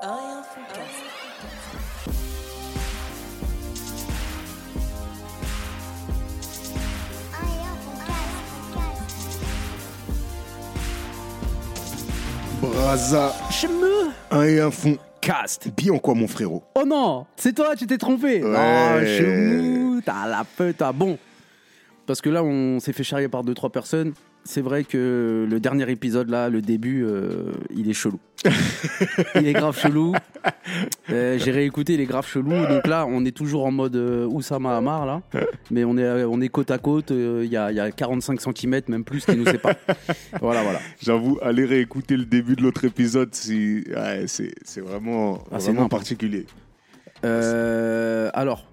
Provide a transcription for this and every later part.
Rien. Braza, Chemeux et un fond. Cast. Bien quoi, mon frérot Oh non, c'est toi, tu t'es trompé. Ouais. Non, chemou, t'as la peu, t'as bon. Parce que là, on s'est fait charrier par deux trois personnes. C'est vrai que le dernier épisode là, le début, euh, il est chelou. Il est grave chelou. Euh, J'ai réécouté, il est grave chelou. Donc là, on est toujours en mode euh, Oussama Amar là, mais on est on est côte à côte. euh, Il y, a, y a 45 cm, même plus, qui nous séparent. voilà, voilà. J'avoue, aller réécouter le début de l'autre épisode, c'est ouais, c'est vraiment, Ah, vraiment particulier. Euh, alors,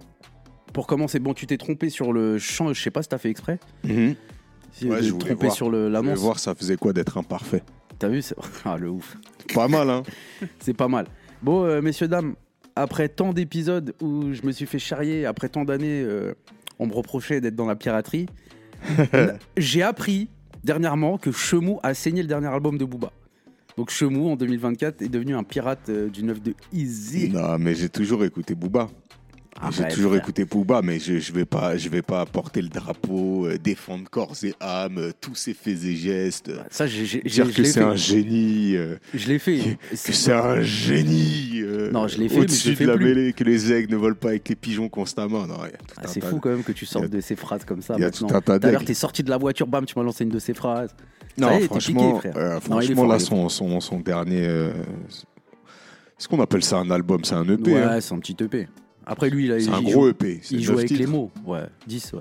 pour commencer, bon, tu t'es trompé sur le champ. Je sais pas si t'as fait exprès. Si, Ouais, je voulais sur l'annonce. voir ça faisait quoi d'être imparfait. T'as vu Ah, le ouf. Pas mal, hein C'est pas mal. Bon, euh, messieurs, dames, après tant d'épisodes où je me suis fait charrier, après tant d'années, euh, on me reprochait d'être dans la piraterie, j'ai appris dernièrement que Chemou a saigné le dernier album de Booba. Donc Chemou, en 2024, est devenu un pirate euh, du 9 de Easy. Non, mais j'ai toujours écouté Booba. Ah, j'ai bah, toujours écouté Booba, mais je, je vais pas, je vais pas porter le drapeau, euh, défendre corps et âme, euh, tous ses faits et gestes, euh, Ça, j'ai- j'ai- dire je que l'ai c'est fait. un génie, euh, Je l'ai fait. que c'est un génie. euh, Non, je l'ai fait, mais je Au-dessus le fais de la plus. mêlée, que les aigles ne volent pas avec les pigeons constamment. Non, il y a tout Ah, un c'est tas fou de- quand même que tu sortes de ces phrases comme ça. il y a maintenant. tout un tas Tout à l'heure, d'aigles. t'es sorti de la voiture, bam, tu m'as lancé une de ces phrases. Non, Ça y est, t'es franchement, piqué, frère. euh, Non, il est franchement fort, là, est son, son, son dernier. euh, Est-ce qu'on appelle ça un album C'est un EP. ouais, hein. c'est un petit EP. Après, lui, il, a, C'est il un joue, gros EP. c'est il neuf joue avec titres. les mots. Ouais, 10, ouais.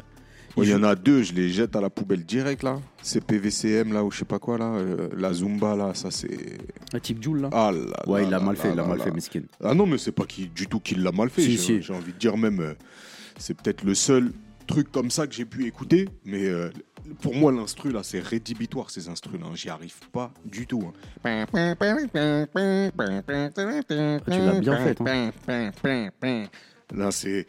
Il Ouais, Il y joue- en a deux, je les jette à la poubelle direct là. C'est PVCM là ou je sais pas quoi là. euh, la Zumba là, ça c'est. Un type Joule, là. Ah là ouais, là il l'a là mal fait, là il l'a là mal là. fait, Meskin. Ah non, mais c'est pas qui, du tout qu'il l'a mal fait. Si, J'ai si. j'ai envie de dire même, euh, c'est peut-être le seul truc comme ça que j'ai pu écouter. Mais euh, pour moi, l'instru là, c'est rédhibitoire ces instrus là. J'y arrive pas du tout. hein. tu l'as bien fait, hein. Là, c'est.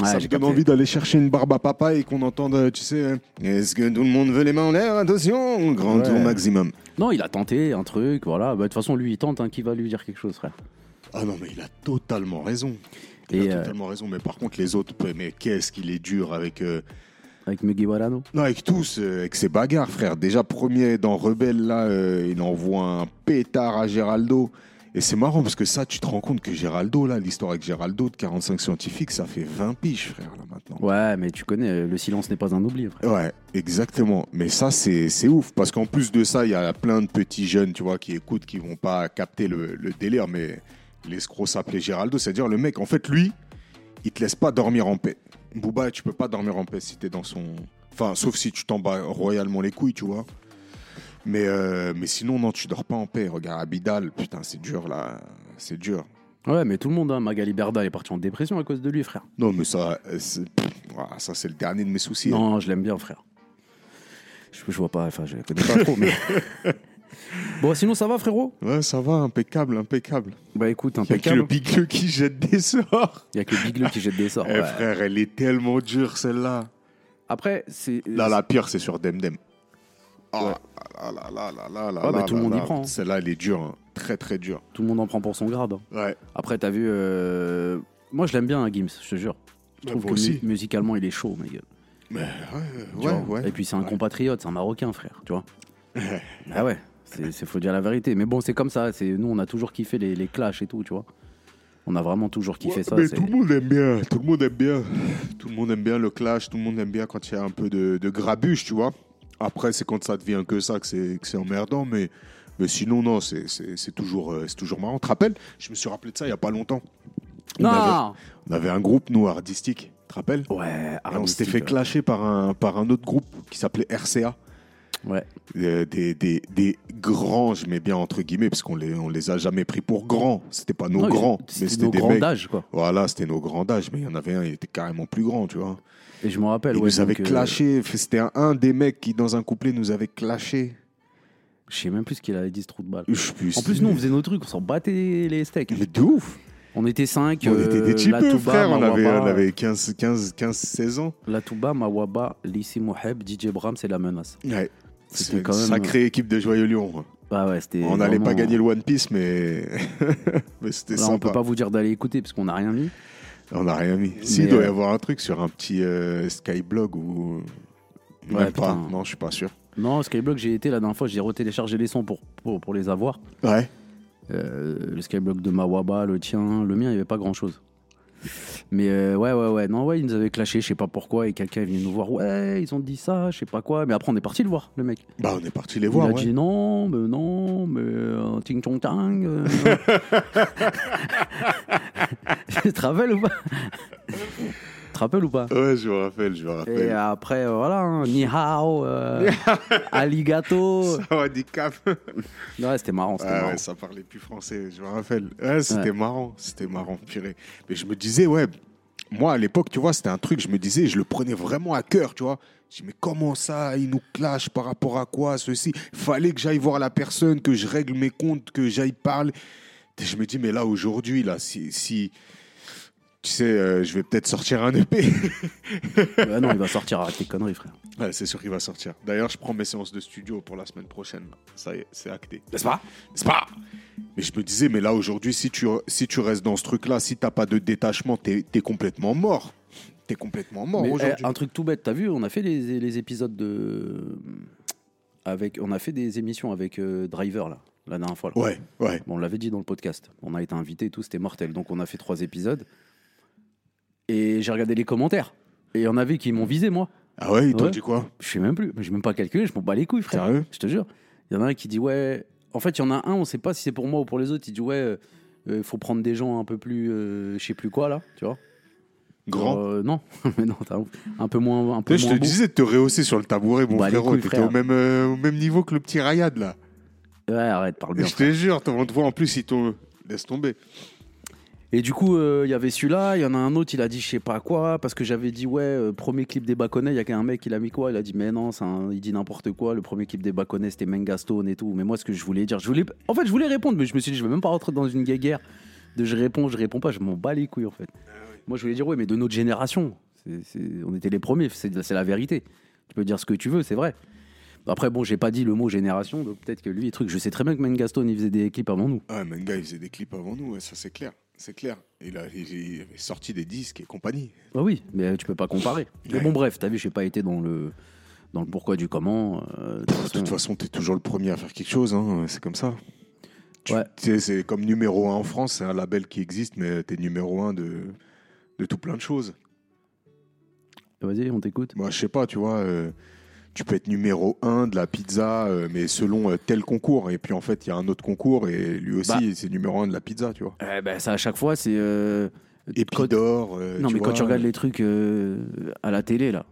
Ouais, ça me donne envie d'aller chercher une barbe à papa et qu'on entende, euh, tu sais, euh, est-ce que tout le monde veut les mains en l'air Attention, grand Ouais. tour maximum. Non, il a tenté un truc, voilà. Bah, De toute façon, lui, il tente, hein, qui va lui dire quelque chose, frère? Ah non, mais il a totalement raison. Il Et, a euh, totalement raison. Mais par contre, les autres, mais qu'est-ce qu'il est dur avec. euh, Avec Muggy Warano? Non, avec tous, euh, avec ses bagarres, frère. Déjà, premier dans Rebelle, là, il envoie un pétard à Géraldo. Et c'est marrant parce que ça, tu te rends compte que Géraldo, là, l'histoire avec Géraldo de 45 scientifiques, ça fait 20 piges, frère, là, maintenant. Ouais, mais tu connais, le silence n'est pas un oubli, frère. Ouais, exactement. Mais ça, c'est c'est ouf. Parce qu'en plus de ça, il y a plein de petits jeunes, tu vois, qui écoutent, qui vont pas capter le, le délire. Mais l'escroc s'appelait Géraldo. C'est-à-dire, le mec, en fait, lui, il te laisse pas dormir en paix. Booba, tu peux pas dormir en paix si t'es dans son. Enfin, sauf si tu t'en bats royalement les couilles, tu vois. Mais, euh, mais sinon, non, tu dors pas en paix. Regarde, Abidal, putain, c'est dur, là. C'est dur. Ouais, mais tout le monde, hein, Magali Berda est parti en dépression à cause de lui, frère. Non, mais ça, euh, c'est- ça c'est le dernier de mes soucis. hein. Non, je l'aime bien, frère. Je, je vois pas, enfin, je connais pas trop, mais. bon, sinon, ça va, frérot? Ouais, ça va, impeccable, impeccable. Bah écoute, Il y a que le impeccable. qui jette des sorts. Il y a que le Big qui jette des sorts. Eh ouais. frère, elle est tellement dure celle-là. Après, c'est. Là, la pire, c'est sur Demdem. Ah Ouais. là là là là là tout le là monde y là. prend, hein. Celle-là, elle est dure, hein. très très dure. Tout le monde en prend pour son grade. hein. Ouais. Après, t'as vu. euh, Moi, je l'aime bien, hein, Gims, je te jure. Je Bah, trouve moi que aussi. mu- musicalement, il est chaud. Mais ouais, ouais. Et puis, c'est un compatriote, c'est un Marocain, frère, tu vois. ah ouais, c'est c'est- faut dire la vérité. Mais bon, c'est comme ça. c'est Nous, on a toujours kiffé les, les clashs et tout, tu vois. On a vraiment toujours kiffé Ouais, ça. mais c'est- tout le monde aime bien, tout le monde aime bien. Tout le monde aime bien le clash, tout le monde aime bien quand il y a un peu de, de grabuge, tu vois. Après, c'est quand ça devient que ça que c'est que c'est emmerdant, mais, mais sinon, non, c'est- c'est c'est toujours, euh, c'est toujours marrant. Tu te rappelles Je me suis rappelé de ça il y a pas longtemps. On Non avait, on avait un groupe, nous, artistique, tu te rappelles? Ouais, Et on s'était fait clasher par un, par un autre groupe qui s'appelait RCA. Ouais. Euh, des, des, des grands, je mets bien entre guillemets, parce qu'on les, on les a jamais pris pour grands. C'était pas nos Non, grands, c'était nos des grands d'âge, quoi. Voilà, c'était nos grands d'âge, mais il y en avait un, il était carrément plus grand, tu vois. Et je me rappelle, Il ouais, nous avait euh, clashé. C'était un, un des mecs qui, dans un couplet, nous avait clashé. Je sais même plus ce qu'il avait dit, ce trou de balle. Je. En plus, nous, on faisait nos trucs, on s'en battait les steaks. Mais de ouf On était 5. On était des types, frère. On avait, on avait 15, 15, 15, 16 ans. La Touba, Mawaba, Lissi Moheb, DJ Bram, c'est la menace. Ouais. C'était une quand même- sacrée équipe de Joyeux Lyon. Ah ouais, c'était. On n'allait pas gagner le One Piece, mais, mais c'était Là, on sympa. peut pas vous dire d'aller écouter parce qu'on n'a rien mis. On n'a rien mis. Si, il Mais, doit y euh, avoir un truc sur un petit euh, Skyblog ou. Ouais, pas. putain. Non, je suis pas sûr. Non, Skyblock, j'ai été la dernière fois, j'ai retéléchargé les sons pour, pour, pour les avoir. Ouais. Euh, le Skyblock de Mawaba, le tien, le mien, il n'y avait pas grand chose. Mais euh, ouais, ouais, ouais. Non, ouais, ils nous avaient clashé, je sais pas pourquoi, et quelqu'un est venu nous voir. Ouais, ils ont dit ça, je sais pas quoi. Mais après, on est parti le voir, le mec. Bah, on est parti les Il voir. a ouais. dit non, mais non, mais euh, ting chong tang. euh. tu te rappelles ou pas? rappelles ou pas Ouais, je me rappelle, je me Et rappelle. après, euh, voilà, hein, ni hao, euh, aligato. Cap. Ouais, c'était marrant, c'était Ah marrant. ouais, ça parlait plus français, je me rappelle. Ouais, c'était marrant, c'était marrant, purée. Mais je me disais, ouais, moi à l'époque, tu vois, c'était un truc, je me disais, je le prenais vraiment à cœur, tu vois. Je dis, mais comment ça, il nous clash par rapport à quoi, ceci? Fallait que j'aille voir la personne, que je règle mes comptes, que j'aille parler. Et je me dis, mais là, aujourd'hui, là, si. si tu sais, euh, je vais peut-être sortir un EP. Ouais, non, il va sortir, arrête tes conneries, frère. ouais, c'est sûr qu'il va sortir. D'ailleurs, je prends mes séances de studio pour la semaine prochaine. Ça y est, c'est acté. N'est-ce pas? C'est pas? Mais je me disais, mais là aujourd'hui, si tu, si tu restes dans ce truc-là, si t'as pas de détachement, t'es es complètement mort. T'es complètement mort aujourd'hui. eh, un truc tout bête, t'as vu, on a fait les, les épisodes de. Avec, on a fait des émissions avec euh, Driver, là, la dernière fois. là. Ouais, ouais. Bon, on l'avait dit dans le podcast. On a été invité et tout, c'était mortel. Donc, on a fait trois épisodes. Et j'ai regardé les commentaires. Et il y en avait qui m'ont visé, moi. Ah ouais, ils t'ont Ouais. dit quoi Je sais même plus. Je même pas calculé, je m'en bats les couilles, frère. Sérieux Je te jure. Il y en a un qui dit, ouais. En fait, il y en a un, on sait pas si c'est pour moi ou pour les autres. Il dit, ouais, il faut prendre des gens un peu plus. euh, je sais plus quoi, là, tu vois. Grand. Euh, non, mais non, t'as un- un peu moins. Un peu Tu sais, je moins te disais de te rehausser sur le tabouret, mon Bah, les frérot. couilles, T'étais frère. au même, euh, au même niveau que le petit Rayad, là. Ouais, arrête, parle bien. je te jure, on te voit en plus, ils t'ont. Laisse tomber. Et du coup, euh, il y avait celui-là, il y en a un autre, il a dit je sais pas quoi, parce que j'avais dit ouais, euh, premier clip des Baconnets, il y a qu'un mec, il a mis quoi? Il a dit mais non, il dit n'importe quoi, le premier clip des Baconnets c'était Mengastone et tout. Mais moi, ce que je voulais dire, je voulais, en fait, je voulais répondre, mais je me suis dit, je vais même pas rentrer dans une guéguerre de je réponds, je réponds pas, je m'en bats les couilles en fait. Moi, je voulais dire ouais, mais de notre génération, c'est- c'est- on était les premiers, c'est c'est la vérité. Tu peux dire ce que tu veux, c'est vrai. Après, bon, j'ai pas dit le mot génération, donc peut-être que lui, truc, je sais très bien que Mengastone, il faisait des clips avant nous. Ouais, Menga, il faisait des clips avant nous, ouais, ça c'est clair. C'est clair. Il a, il, il avait sorti des disques et compagnie. Ah oui, mais tu peux pas comparer. Mais bon, bref, t'as vu, j'ai pas été dans le dans le pourquoi du comment. euh, de toute façon, façon, t'es toujours le premier à faire quelque chose, hein, c'est comme ça. Tu Ouais. tu c'est comme numéro un en France, c'est un label qui existe, mais t'es numéro un de, de tout plein de choses. Vas-y, on t'écoute. Moi, je sais pas, tu vois, euh, tu peux être numéro un de la pizza, euh, mais selon euh, tel concours. Et puis en fait, il y a un autre concours et lui aussi, Bah. c'est numéro un de la pizza, tu vois. Eh ben, ça à chaque fois, c'est. euh, Et quand- euh, Non, mais quand tu regardes les trucs euh, à la télé, là,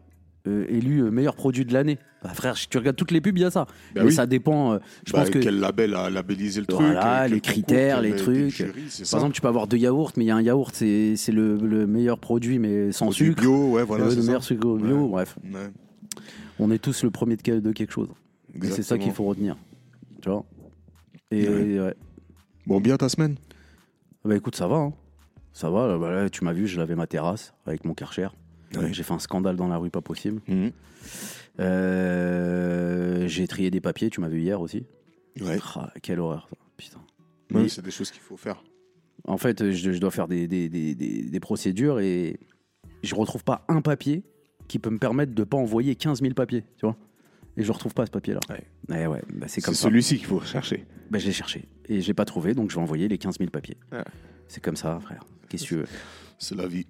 euh, élu euh, meilleur produit de l'année. Bah, frère, si tu regardes toutes les pubs, il y a ça. Bah mais oui. ça dépend. euh, je bah, pense que. Quel label a labellisé le truc Voilà, les concours, critères, quel- les quel trucs. jury, c'est ça. Par exemple, tu peux avoir deux yaourts, mais il y a un yaourt, c'est c'est le, le meilleur produit, mais sans Produit sucre. bio, ouais, voilà. Euh, c'est le ça. meilleur sucre bio, Ouais. bref. Ouais, On est tous le premier de, quel- de quelque chose. Et c'est ça qu'il faut retenir. Tu vois? Et Ouais. ouais. Bon, bien ta semaine Bah écoute, ça va. hein. Ça va. là, bah, là, tu m'as vu, je lavais ma terrasse avec mon Karcher. Ouais. J'ai fait un scandale dans la rue, pas possible. Mhm. Euh, J'ai trié des papiers, tu m'as vu hier aussi. Ouais. Ah, quelle horreur, ça. putain. Ouais, c'est des choses qu'il faut faire. En fait, je, je dois faire des, des, des- des- des procédures et je retrouve pas un papier qui peut me permettre de pas envoyer 15 000 papiers, tu vois. Et je retrouve pas ce papier-là. Ouais. Eh ouais, bah, c'est comme celui-ci qu'il faut chercher. Bah, j'ai cherché et j'ai pas trouvé, donc je vais envoyer les 15 000 papiers. Ouais. C'est comme ça, frère. Qu'est-ce que tu veux? C'est la vie.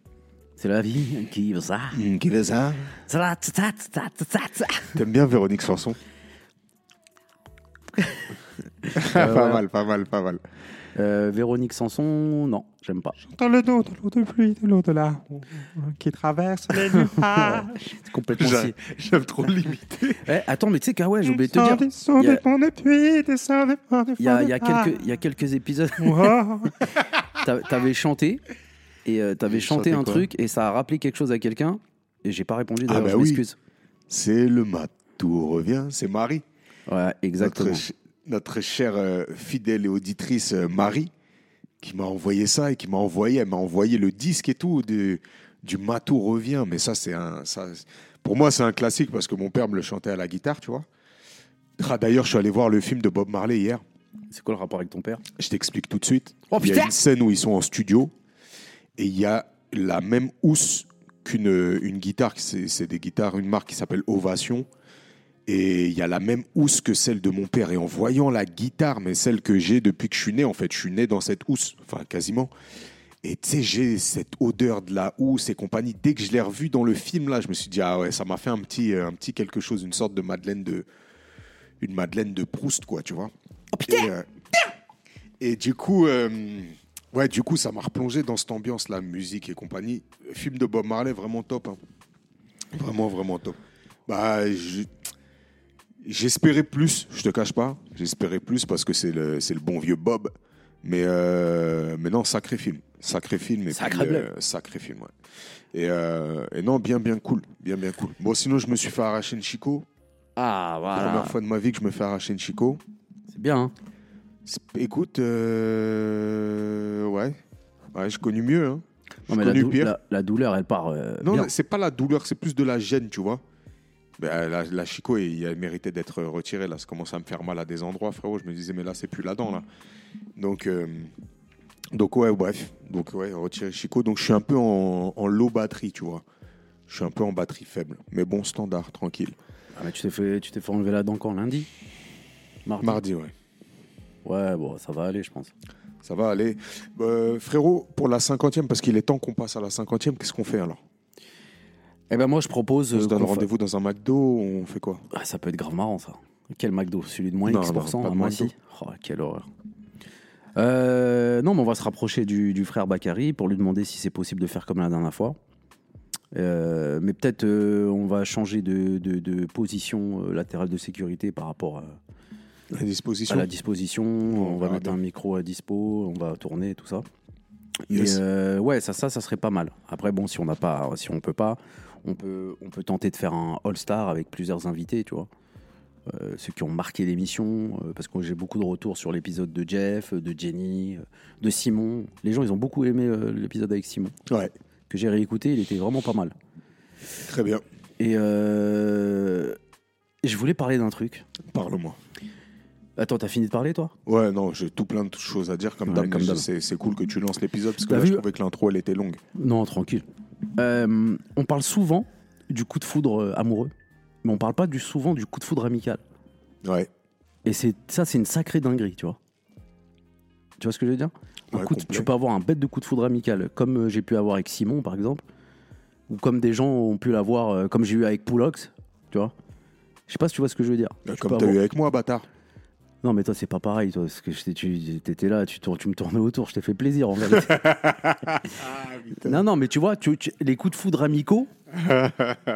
C'est la vie qui veut ça. Qui ça, ça, ça, ça. T'aimes bien Véronique Sanson? Pas ouais. mal, pas mal, pas mal. Euh, Véronique Sanson, non, j'aime pas. Dans le dos de l'eau de pluie, de l'eau de là, qui traverse les nuages. C'est complètement J'aime si. j'aime trop l'imiter. Eh, attends, mais tu sais qu'ah ouais, j'ai oublié de te dire. Il y a- Il y a, il y, a quelques- il y a quelques épisodes, Wow. t'a- t'avais chanté et euh, t'avais chanté chanté un truc et ça a rappelé quelque chose à quelqu'un et j'ai pas répondu. Ah bah je oui. m'excuse. C'est le mat. Tout revient. C'est Marie. Ouais, exactement. Notre, notre chère euh, fidèle et auditrice euh, Marie qui m'a envoyé ça et qui m'a envoyé, elle m'a envoyé le disque et tout de, du Matou revient. Mais ça, c'est un. Ça, pour moi, c'est un classique parce que mon père me le chantait à la guitare, tu vois. Ah, D'ailleurs, je suis allé voir le film de Bob Marley hier. C'est quoi le rapport avec ton père? Je t'explique tout de suite. Oh, il y a une scène où ils sont en studio et il y a la même housse qu'une une guitare. C'est c'est des guitares, une marque qui s'appelle Ovation. Et il y a la même housse que celle de mon père. Et en voyant la guitare, mais celle que j'ai depuis que je suis né, en fait, je suis né dans cette housse, enfin quasiment. Et tu sais, j'ai cette odeur de la housse et compagnie. Dès que je l'ai revu dans le film, là, je me suis dit, ah ouais, ça m'a fait un petit, un petit quelque chose, une sorte de Madeleine de, une Madeleine de Proust, quoi, tu vois. Oh putain Et, euh, et du coup, euh, ouais, du coup, ça m'a replongé dans cette ambiance, la musique et compagnie. Le film de Bob Marley, vraiment top. hein. Vraiment, vraiment top. Bah, je- j'espérais plus, je te cache pas. J'espérais plus parce que c'est le, c'est le bon vieux Bob. Mais, euh, mais non, sacré film. Sacré film. Et Sacré puis, euh, sacré film, ouais. Et, euh, et non, bien, bien cool. Bien, bien cool. Bon, sinon, je me suis fait arracher une Chico. Ah, voilà. Première fois de ma vie que je me fais arracher une Chico. C'est bien, hein Écoute, ouais. Ouais, j'ai connu mieux. Hein. Non, mais la, dou- la- la douleur, elle part. Non, bien. c'est pas la douleur, c'est plus de la gêne, tu vois. Ben, la, la Chico, il méritait d'être retirée. Là, ça commence à me faire mal à des endroits, frérot. Je me disais, mais là, c'est plus la dent, là. Donc, euh, donc ouais, bref. Donc, ouais, retirer Chico. Donc, je suis un peu en, en low batterie, tu vois. Je suis un peu en batterie faible. Mais bon, standard, tranquille. Ah, mais tu t'es fait, tu t'es fait enlever la dent quand lundi? Mardi Mardi, ouais. Ouais, bon, ça va aller, je pense. Ça va aller. Euh, frérot, pour la cinquantième, parce qu'il est temps qu'on passe à la cinquantième, qu'est-ce qu'on fait alors? Eh ben, moi, je propose. On se euh, donne fa- rendez-vous dans un McDo, on fait quoi? Ah, ça peut être grave marrant, ça. Quel McDo? Celui de moins Non, X% non, à McDo. Oh, quelle horreur. Euh, non, mais on va se rapprocher du, du frère Bakary pour lui demander si c'est possible de faire comme la dernière fois. Euh, mais peut-être euh, on va changer de, de- de position latérale de sécurité par rapport à, À disposition. à la disposition. On, va mettre bien. un micro à dispo, on va tourner tout ça. Yes. Et euh, ouais, ça, ça, ça serait pas mal. Après, bon, si on n'a pas, si on peut pas, on peut, on peut tenter de faire un All-Star avec plusieurs invités, tu vois. Euh, ceux qui ont marqué l'émission, euh, parce que j'ai beaucoup de retours sur l'épisode de Jeff, de Jenny, euh, de Simon. Les gens, ils ont beaucoup aimé euh, l'épisode avec Simon, Ouais, que j'ai réécouté, il était vraiment pas mal. très bien. Et euh, je voulais parler d'un truc. Parle-moi. Attends, t'as fini de parler, toi? Ouais, non, j'ai tout plein de choses à dire comme Ouais, d'hab. C'est cool que tu lances l'épisode parce que là, vu? je trouvais que l'intro, elle était longue. Non, tranquille. Euh, on parle souvent du coup de foudre euh, amoureux, mais on parle pas du, souvent du coup de foudre amical. Ouais, Et c'est ça, c'est une sacrée dinguerie, tu vois. Tu vois ce que je veux dire? Un Ouais, coup de- complet. Tu peux avoir un bête de coup de foudre amical, comme euh, j'ai pu avoir avec Simon, par exemple, ou comme des gens ont pu l'avoir, comme j'ai eu avec Poulox, tu vois. Je sais pas si tu vois ce que je veux dire. Tu comme t'as eu avec moi, bâtard. Non, mais toi, c'est pas pareil, toi, parce que tu étais là, tu, me tournais autour, je t'ai fait plaisir, en vérité. non, non, mais tu vois, tu- tu- les coups de foudre amicaux,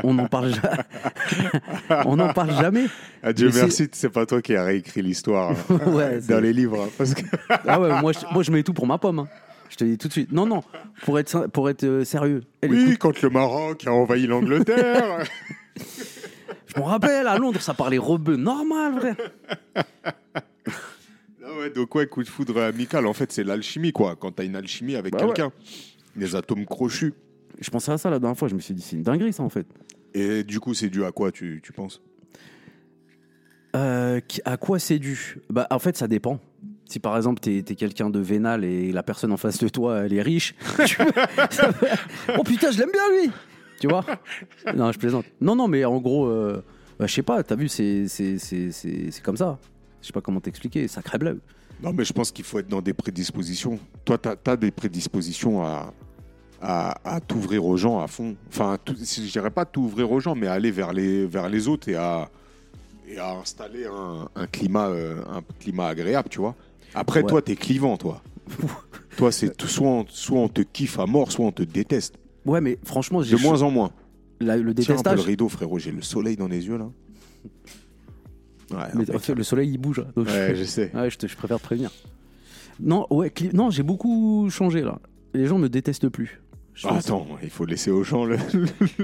on n'en parle, ja- on n'en parle jamais. Adieu, Mais c'est- merci, c'est pas toi qui as réécrit l'histoire hein, Ouais, dans les livres. hein, parce que... Ah ouais, moi, je, moi, je mets tout pour ma pomme. hein. Je te dis tout de suite. Non, non, pour être, pour être euh, sérieux. Oui, quand le Maroc a envahi l'Angleterre. Je me rappelle, à Londres, ça parlait rebeu normal, frère. Ah ouais, donc ouais, coup de foudre amical, en fait, c'est l'alchimie, quoi. Quand t'as une alchimie avec Bah ouais. quelqu'un, des atomes crochus. Je pensais à ça la dernière fois, je me suis dit, c'est une dinguerie, ça, en fait. Et du coup, c'est dû à quoi, tu, tu penses? Euh, à quoi c'est dû? Bah, En fait, ça dépend. Si par exemple, t'es es, quelqu'un de vénal et la personne en face de toi, elle est riche, tu oh putain, je l'aime bien lui Tu vois Non, je plaisante. Non, non, mais en gros, euh, bah, je sais pas, t'as vu, c'est c'est- c'est- c'est- c'est comme ça. Je sais pas comment t'expliquer, sacré bleu. Non, mais je pense qu'il faut être dans des prédispositions. Toi, tu as, des prédispositions à, à, à t'ouvrir aux gens à fond. Enfin, tout- si- je dirais pas t'ouvrir aux gens, mais à aller vers les, vers les autres et à, et à installer un, un climat, euh, un climat agréable, tu vois. Après, Ouais. toi, tu es clivant, toi. toi, c'est tout- soit, on, soit on te kiffe à mort, soit on te déteste. Ouais, mais franchement, j'ai De moins en moins. la- le Tiens un peu détestage. le rideau, frérot. J'ai le soleil dans les yeux, là. Ouais, mais, impeccable. le soleil il bouge. donc Ouais, je sais. Ouais, je, te- je préfère te prévenir. Non, ouais, cli- non, j'ai beaucoup changé là. Les gens me détestent plus. Je Ah, ça- attends, il faut laisser aux gens le,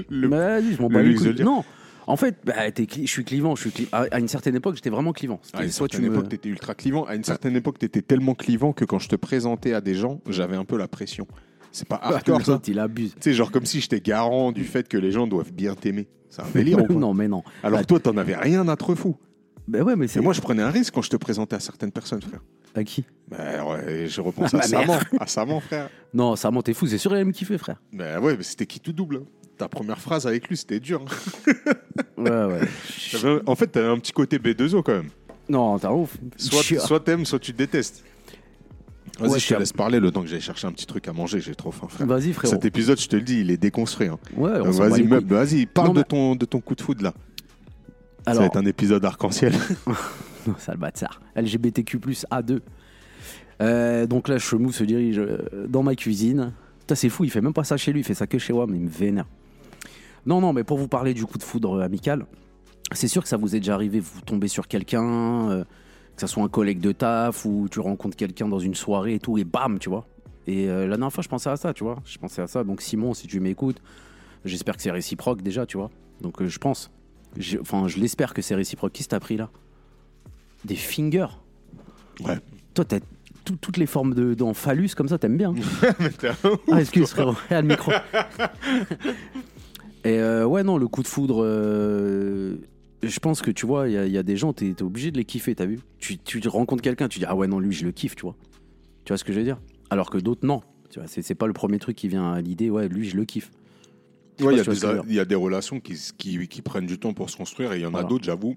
le- Mais vas-y, je m'en le bats les luxe de couilles. le dire. Non, en fait, bah, t'es cli- je suis clivant. Je suis cli- à, à une certaine époque, j'étais vraiment clivant. C'était À une soit tu certaine me- époque, tu étais ultra clivant. À une certaine époque, tu étais tellement clivant que quand je te présentais à des gens, j'avais un peu la pression. C'est pas hardcore, ça il abuse. Tu sais, genre comme si j'étais garant du fait que les gens doivent bien t'aimer. C'est un délire ou non, mais non. Alors Bah, toi, t'en avais rien à te refou. Ben ouais, mais c'est. Et moi, je prenais un risque quand je te présentais à certaines personnes, frère. À qui? Ben ouais, je repense Ah, à ma mère. Saman, à Saman, frère. Non, ça t'es fou, c'est sûr, il aime kiffer, frère. Ben ouais, mais c'était qui tout double. hein? Ta première phrase avec lui, c'était dur. hein. Ouais, ouais. T'avais- En fait, t'avais un petit côté B2O quand même. non, t'es un ouf. Soit, soit t'aimes, soit tu détestes. Vas-y, Ouais, je te laisse parler le temps que j'aille chercher un petit truc à manger. J'ai trop faim, frère. Vas-y, frérot. Cet épisode, je te le dis, il est déconstruit. hein. Ouais, vas-y, meuble, vas-y, parle Non, de, ton, de ton coup de foudre là. Ça va être un épisode arc-en-ciel. sale bâtard. LGBTQ, A2. Euh, donc là, Chemou se dirige euh, dans ma cuisine. Putain, c'est fou, il fait même pas ça chez lui, il fait ça que chez moi, mais il me vénère. Non, non, mais pour vous parler du coup de foudre amical, c'est sûr que ça vous est déjà arrivé, vous tombez sur quelqu'un, euh, que ça soit un collègue de taf ou tu rencontres quelqu'un dans une soirée et tout, et bam, tu vois. Et euh, la dernière fois, je pensais à ça, tu vois. Je pensais à ça. Donc, Simon, si tu m'écoutes, j'espère que c'est réciproque déjà, tu vois. Donc, euh, je pense. Enfin, je l'espère que c'est réciproque. Qui t'a pris là? Des fingers? Ouais. Toi, t'as tout- toutes les formes de, phallus comme ça, t'aimes bien. ah, excuse, frérot. Ah, le micro. Et euh, ouais, non, le coup de foudre. Je pense que tu vois, il y, a- il y a des gens, t'es es obligé de les kiffer, t'as vu? Tu, tu rencontres quelqu'un, tu dis ah ouais, non, lui, je le kiffe, tu vois. Tu vois ce que je veux dire? Alors que d'autres, non. Tu vois, c'est pas le premier truc qui vient à l'idée, ouais, lui, je le kiffe. Sais Ouais, il y, il y a des relations qui, qui, qui prennent du temps pour se construire et il y en a d'autres, j'avoue.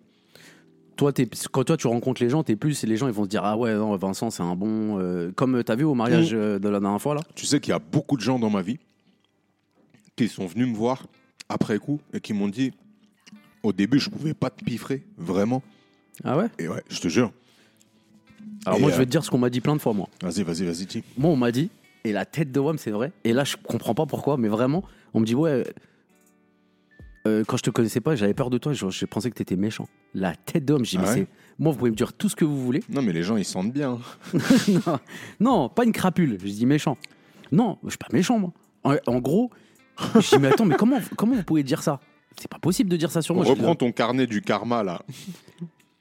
Toi, quand toi tu rencontres les gens, t'es plus, et les gens ils vont se dire ah ouais, non, Vincent, c'est un bon. euh, comme t'as vu au mariage Mm. euh, de la dernière fois là? Tu sais qu'il y a beaucoup de gens dans ma vie qui sont venus me voir après coup et qui m'ont dit au début, je pouvais pas te piffrer, vraiment. Ah ouais? Et ouais, je te jure. Alors Et, moi, euh, je vais te dire ce qu'on m'a dit plein de fois, moi. Vas-y, vas-y, vas-y, dis. Moi, on m'a dit, et la tête de Wam, c'est vrai. Et là, je comprends pas pourquoi, mais vraiment, on me dit, ouais, euh, quand je te connaissais pas, j'avais peur de toi, je, je pensais que t'étais méchant. La tête de Wam, j'ai dit, Ah mais ouais c'est. Moi, vous pouvez me dire tout ce que vous voulez. Non, mais les gens, ils sentent bien. non, non, pas une crapule, je dis méchant. Non, je suis pas méchant, moi. En, en gros, je dis, mais attends, mais comment, comment vous pouvez dire ça? C'est pas possible de dire ça sur moi. Reprends ton carnet du karma, là.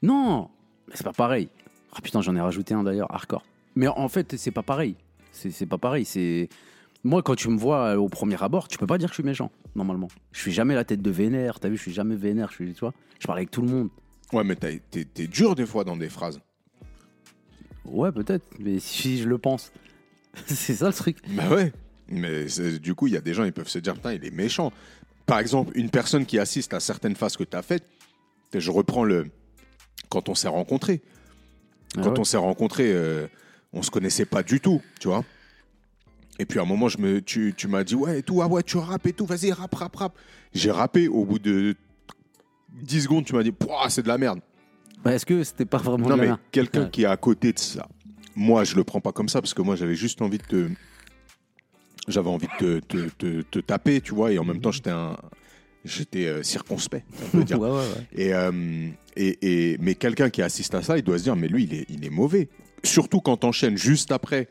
Non, mais c'est pas pareil. Ah putain, j'en ai rajouté un d'ailleurs, hardcore. Mais en fait, c'est pas pareil. C'est pas pareil. C'est moi quand tu me vois euh, au premier abord, tu peux pas dire que je suis méchant normalement. Je suis jamais la tête de vénère. T'as vu, je suis jamais vénère. Je suis, tu vois, je parle avec tout le monde. Ouais, mais t'es dur des fois dans des phrases. Ouais, peut-être, mais si je le pense, c'est ça le truc. Bah ouais. Mais du coup, il y a des gens, ils peuvent se dire, putain, il est méchant. Par exemple, une personne qui assiste à certaines phases que tu as faites, je reprends le. Quand on s'est rencontrés. Ah Quand ouais. on s'est rencontrés, euh, on se connaissait pas du tout, tu vois. Et puis à un moment, je me, tu, tu m'as dit, ouais, et tout, ah ouais, tu rappes et tout, vas-y, rap, rap, rap. J'ai rappé, au bout de 10 secondes, tu m'as dit, c'est de la merde. Bah, Est-ce que c'était pas vraiment Non, mais quelqu'un Ouais. qui est à côté de ça, moi, je le prends pas comme ça parce que moi, j'avais juste envie de te. J'avais envie de te, te- te- te taper, tu vois, et en même temps, j'étais un. J'étais euh, circonspect, on peut dire. Ouais, ouais, ouais. Et, euh, et, et- mais quelqu'un qui assiste à ça, il doit se dire, mais lui, il est, il est mauvais. Surtout quand t'enchaînes juste après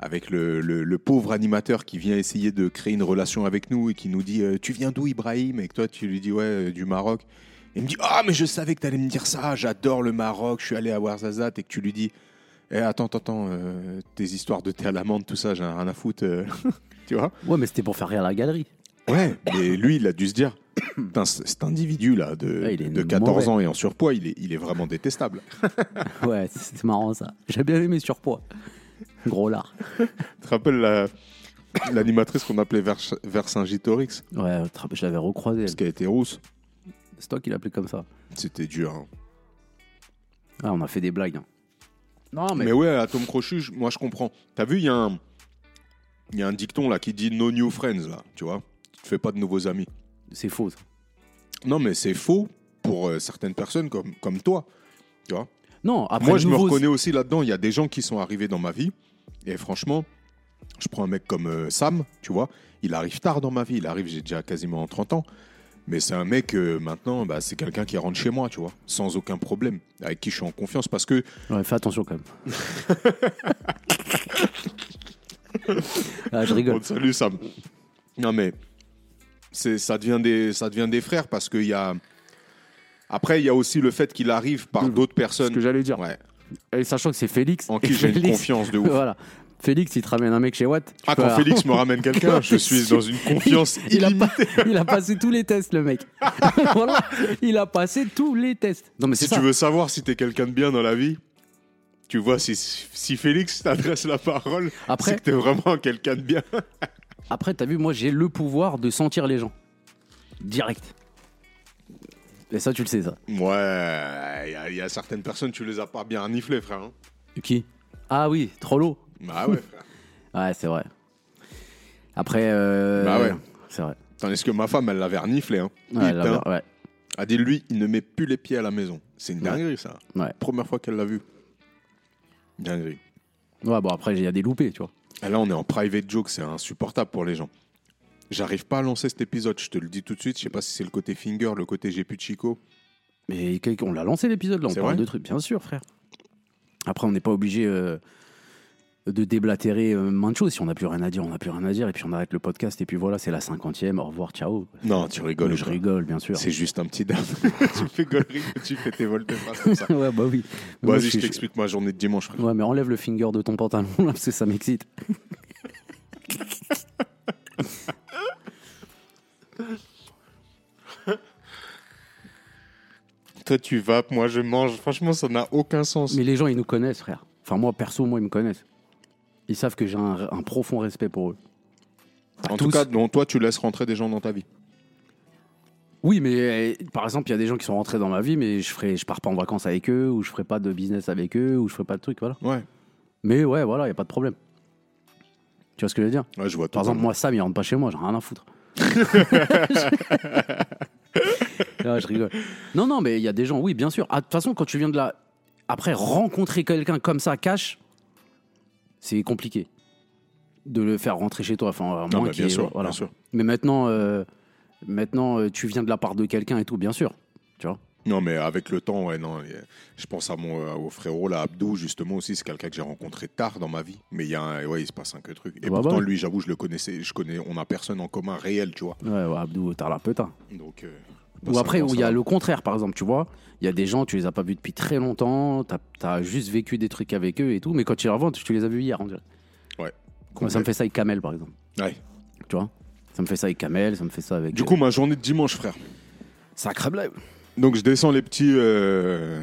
avec le, le- le pauvre animateur qui vient essayer de créer une relation avec nous et qui nous dit, euh, tu viens d'où, Ibrahim? Et que toi, tu lui dis, ouais, euh, du Maroc. Et il me dit, ah, mais je savais que t'allais me dire ça, j'adore le Maroc, je suis allé à Ouarzazate. Et que tu lui dis, eh, attends, attends, attends, euh, tes histoires de thé à l'amande, tout ça, j'ai rien à foutre. euh. tu vois Ouais, mais c'était pour faire rire la galerie. Ouais, mais lui, il a dû se dire, Putain, c- cet individu-là de, Ouais, il est de 14 mauvais. ans et en surpoids, il est, il est vraiment détestable. Ouais, c'est c'est marrant ça. J'ai bien aimé surpoids. Gros lard. Tu te rappelles la- l'animatrice qu'on appelait Vers- Vercingétorix? Ouais, tra- je l'avais recroisé. Parce qu'elle était rousse. C'est toi qui l'appelais comme ça. C'était dur. hein. Ah, on a fait des blagues. hein. Non, Mais, mais. ouais, Atome Crochu, moi je comprends. T'as vu, il y, a un- il y a un dicton là qui dit No new friends, là, tu vois. Tu te fais pas de nouveaux amis. C'est faux. ça. Non, mais c'est faux pour euh, certaines personnes comme, comme toi. Tu vois Non, après. Moi, je me reconnais aussi là-dedans. Il y a des gens qui sont arrivés dans ma vie. Et franchement, je prends un mec comme euh, Sam, tu vois. Il arrive tard dans ma vie. Il arrive, j'ai déjà quasiment 30 ans. Mais c'est un mec, euh, maintenant, bah, c'est quelqu'un qui rentre chez moi, tu vois. Sans aucun problème. Avec qui je suis en confiance. Parce que, Ouais, fais attention quand même. ah, je rigole. te salue, Sam. Non, mais ça, devient des, ça devient des frères parce qu'il y a. Après, il y a aussi le fait qu'il arrive par d'autres Ce personnes. que j'allais dire. Ouais, Et sachant que c'est Félix. en qui j'ai une confiance de ouf. voilà. Félix, il te ramène un mec chez Watt. Ah, quand Félix me ramène quelqu'un, je suis dans une confiance il a, pas- il a passé tous les tests, le mec. voilà, il a passé tous les tests. Non, mais c'est Si ça. tu veux savoir si t'es quelqu'un de bien dans la vie, tu vois, si, si Félix t'adresse la parole, c'est que t'es vraiment quelqu'un de bien. Après, t'as vu, moi, j'ai le pouvoir de sentir les gens. Direct. Et ça, tu le sais, ça. Ouais, il y, a- il y a certaines personnes, tu les as pas bien reniflées, frère. hein. Qui? Ah oui, trop. Bah ouais, frère. Ouais, c'est vrai. Après, euh, Bah ouais. C'est vrai. Tandis que ma femme, elle l'avait reniflé. Hein. Ouais, Vite, la- hein. ouais. A dit, lui, il ne met plus les pieds à la maison. C'est une Ouais. dinguerie, ça. Ouais. Première fois qu'elle l'a vu. Dinguerie. Ouais, bon, après, il y a des loupés, tu vois. Et là, on est en private joke, c'est insupportable pour les gens. J'arrive pas à lancer cet épisode, je te le dis tout de suite. Je sais pas si c'est le côté finger, le côté j'ai plus de Chico. Mais on l'a lancé l'épisode là, on C'est parle vrai de trucs, bien sûr, frère. Après, on n'est pas obligé euh, de déblatérer euh, maintes choses. Si on n'a plus rien à dire, on n'a plus rien à dire. Et puis on arrête le podcast. Et puis voilà, c'est la cinquantième. Au revoir, ciao. Non, tu rigoles. Mais je quoi. rigole, bien sûr. C'est juste un petit dame. tu fais gaulerie, tu fais tes volte-face comme ça. ouais, bah oui. Vas-y, je t'explique ma journée de dimanche, frère. Ouais, mais enlève le finger de ton pantalon là, parce que ça m'excite. Toi, tu vapes, moi, je mange. Franchement, ça n'a aucun sens. Mais les gens, ils nous connaissent, frère. Enfin, moi, perso, moi, ils me connaissent. Ils savent que j'ai un, un profond respect pour eux. en tous. tout cas, non, toi, tu laisses rentrer des gens dans ta vie. Oui, mais euh, par exemple, il y a des gens qui sont rentrés dans ma vie, mais je ferai, je pars pas en vacances avec eux, ou je ferai pas de business avec eux, ou je ferai pas de trucs, voilà. Ouais. Mais ouais, voilà, il y a pas de problème. Tu vois ce que je veux dire? Ouais, je vois tout. Par exemple, moi, Sam, il rentre pas chez moi, j'ai rien à foutre. Ah, je rigole. Non, non, mais il y a des gens, oui, bien sûr. Ah, De toute façon, quand tu viens de là, après rencontrer quelqu'un comme ça, cash, c'est compliqué de le faire rentrer chez toi. Enfin, Non, qu'il bien sûr, voilà. bien sûr. Mais maintenant, euh, maintenant, euh, tu viens de la part de quelqu'un et tout, bien sûr. Tu vois Non, mais avec le temps, ouais, non. Je pense à mon euh, au frérot, là, Abdou, justement, aussi. C'est quelqu'un que j'ai rencontré tard dans ma vie. Mais il y a un- ouais, il se passe un que truc. Et Bah, pourtant, bah. lui, j'avoue, je le connaissais. Je connais, on a personne en commun réel, tu vois. Ouais, ouais, Abdou, t'as la putain. Donc. euh, Ou après, où il y a le contraire, par exemple, tu vois. Il y a des gens, tu les as pas vus depuis très longtemps, t'as as juste vécu des trucs avec eux et tout, mais quand tu les revois, tu les as vus hier, on dirait. Moi, ça me fait ça avec Kamel, par exemple. Ouais. Tu vois Ça me fait ça avec Kamel, ça me fait ça avec. Du coup, ma journée de dimanche, frère. sacré bleu. Donc je descends les petits, euh,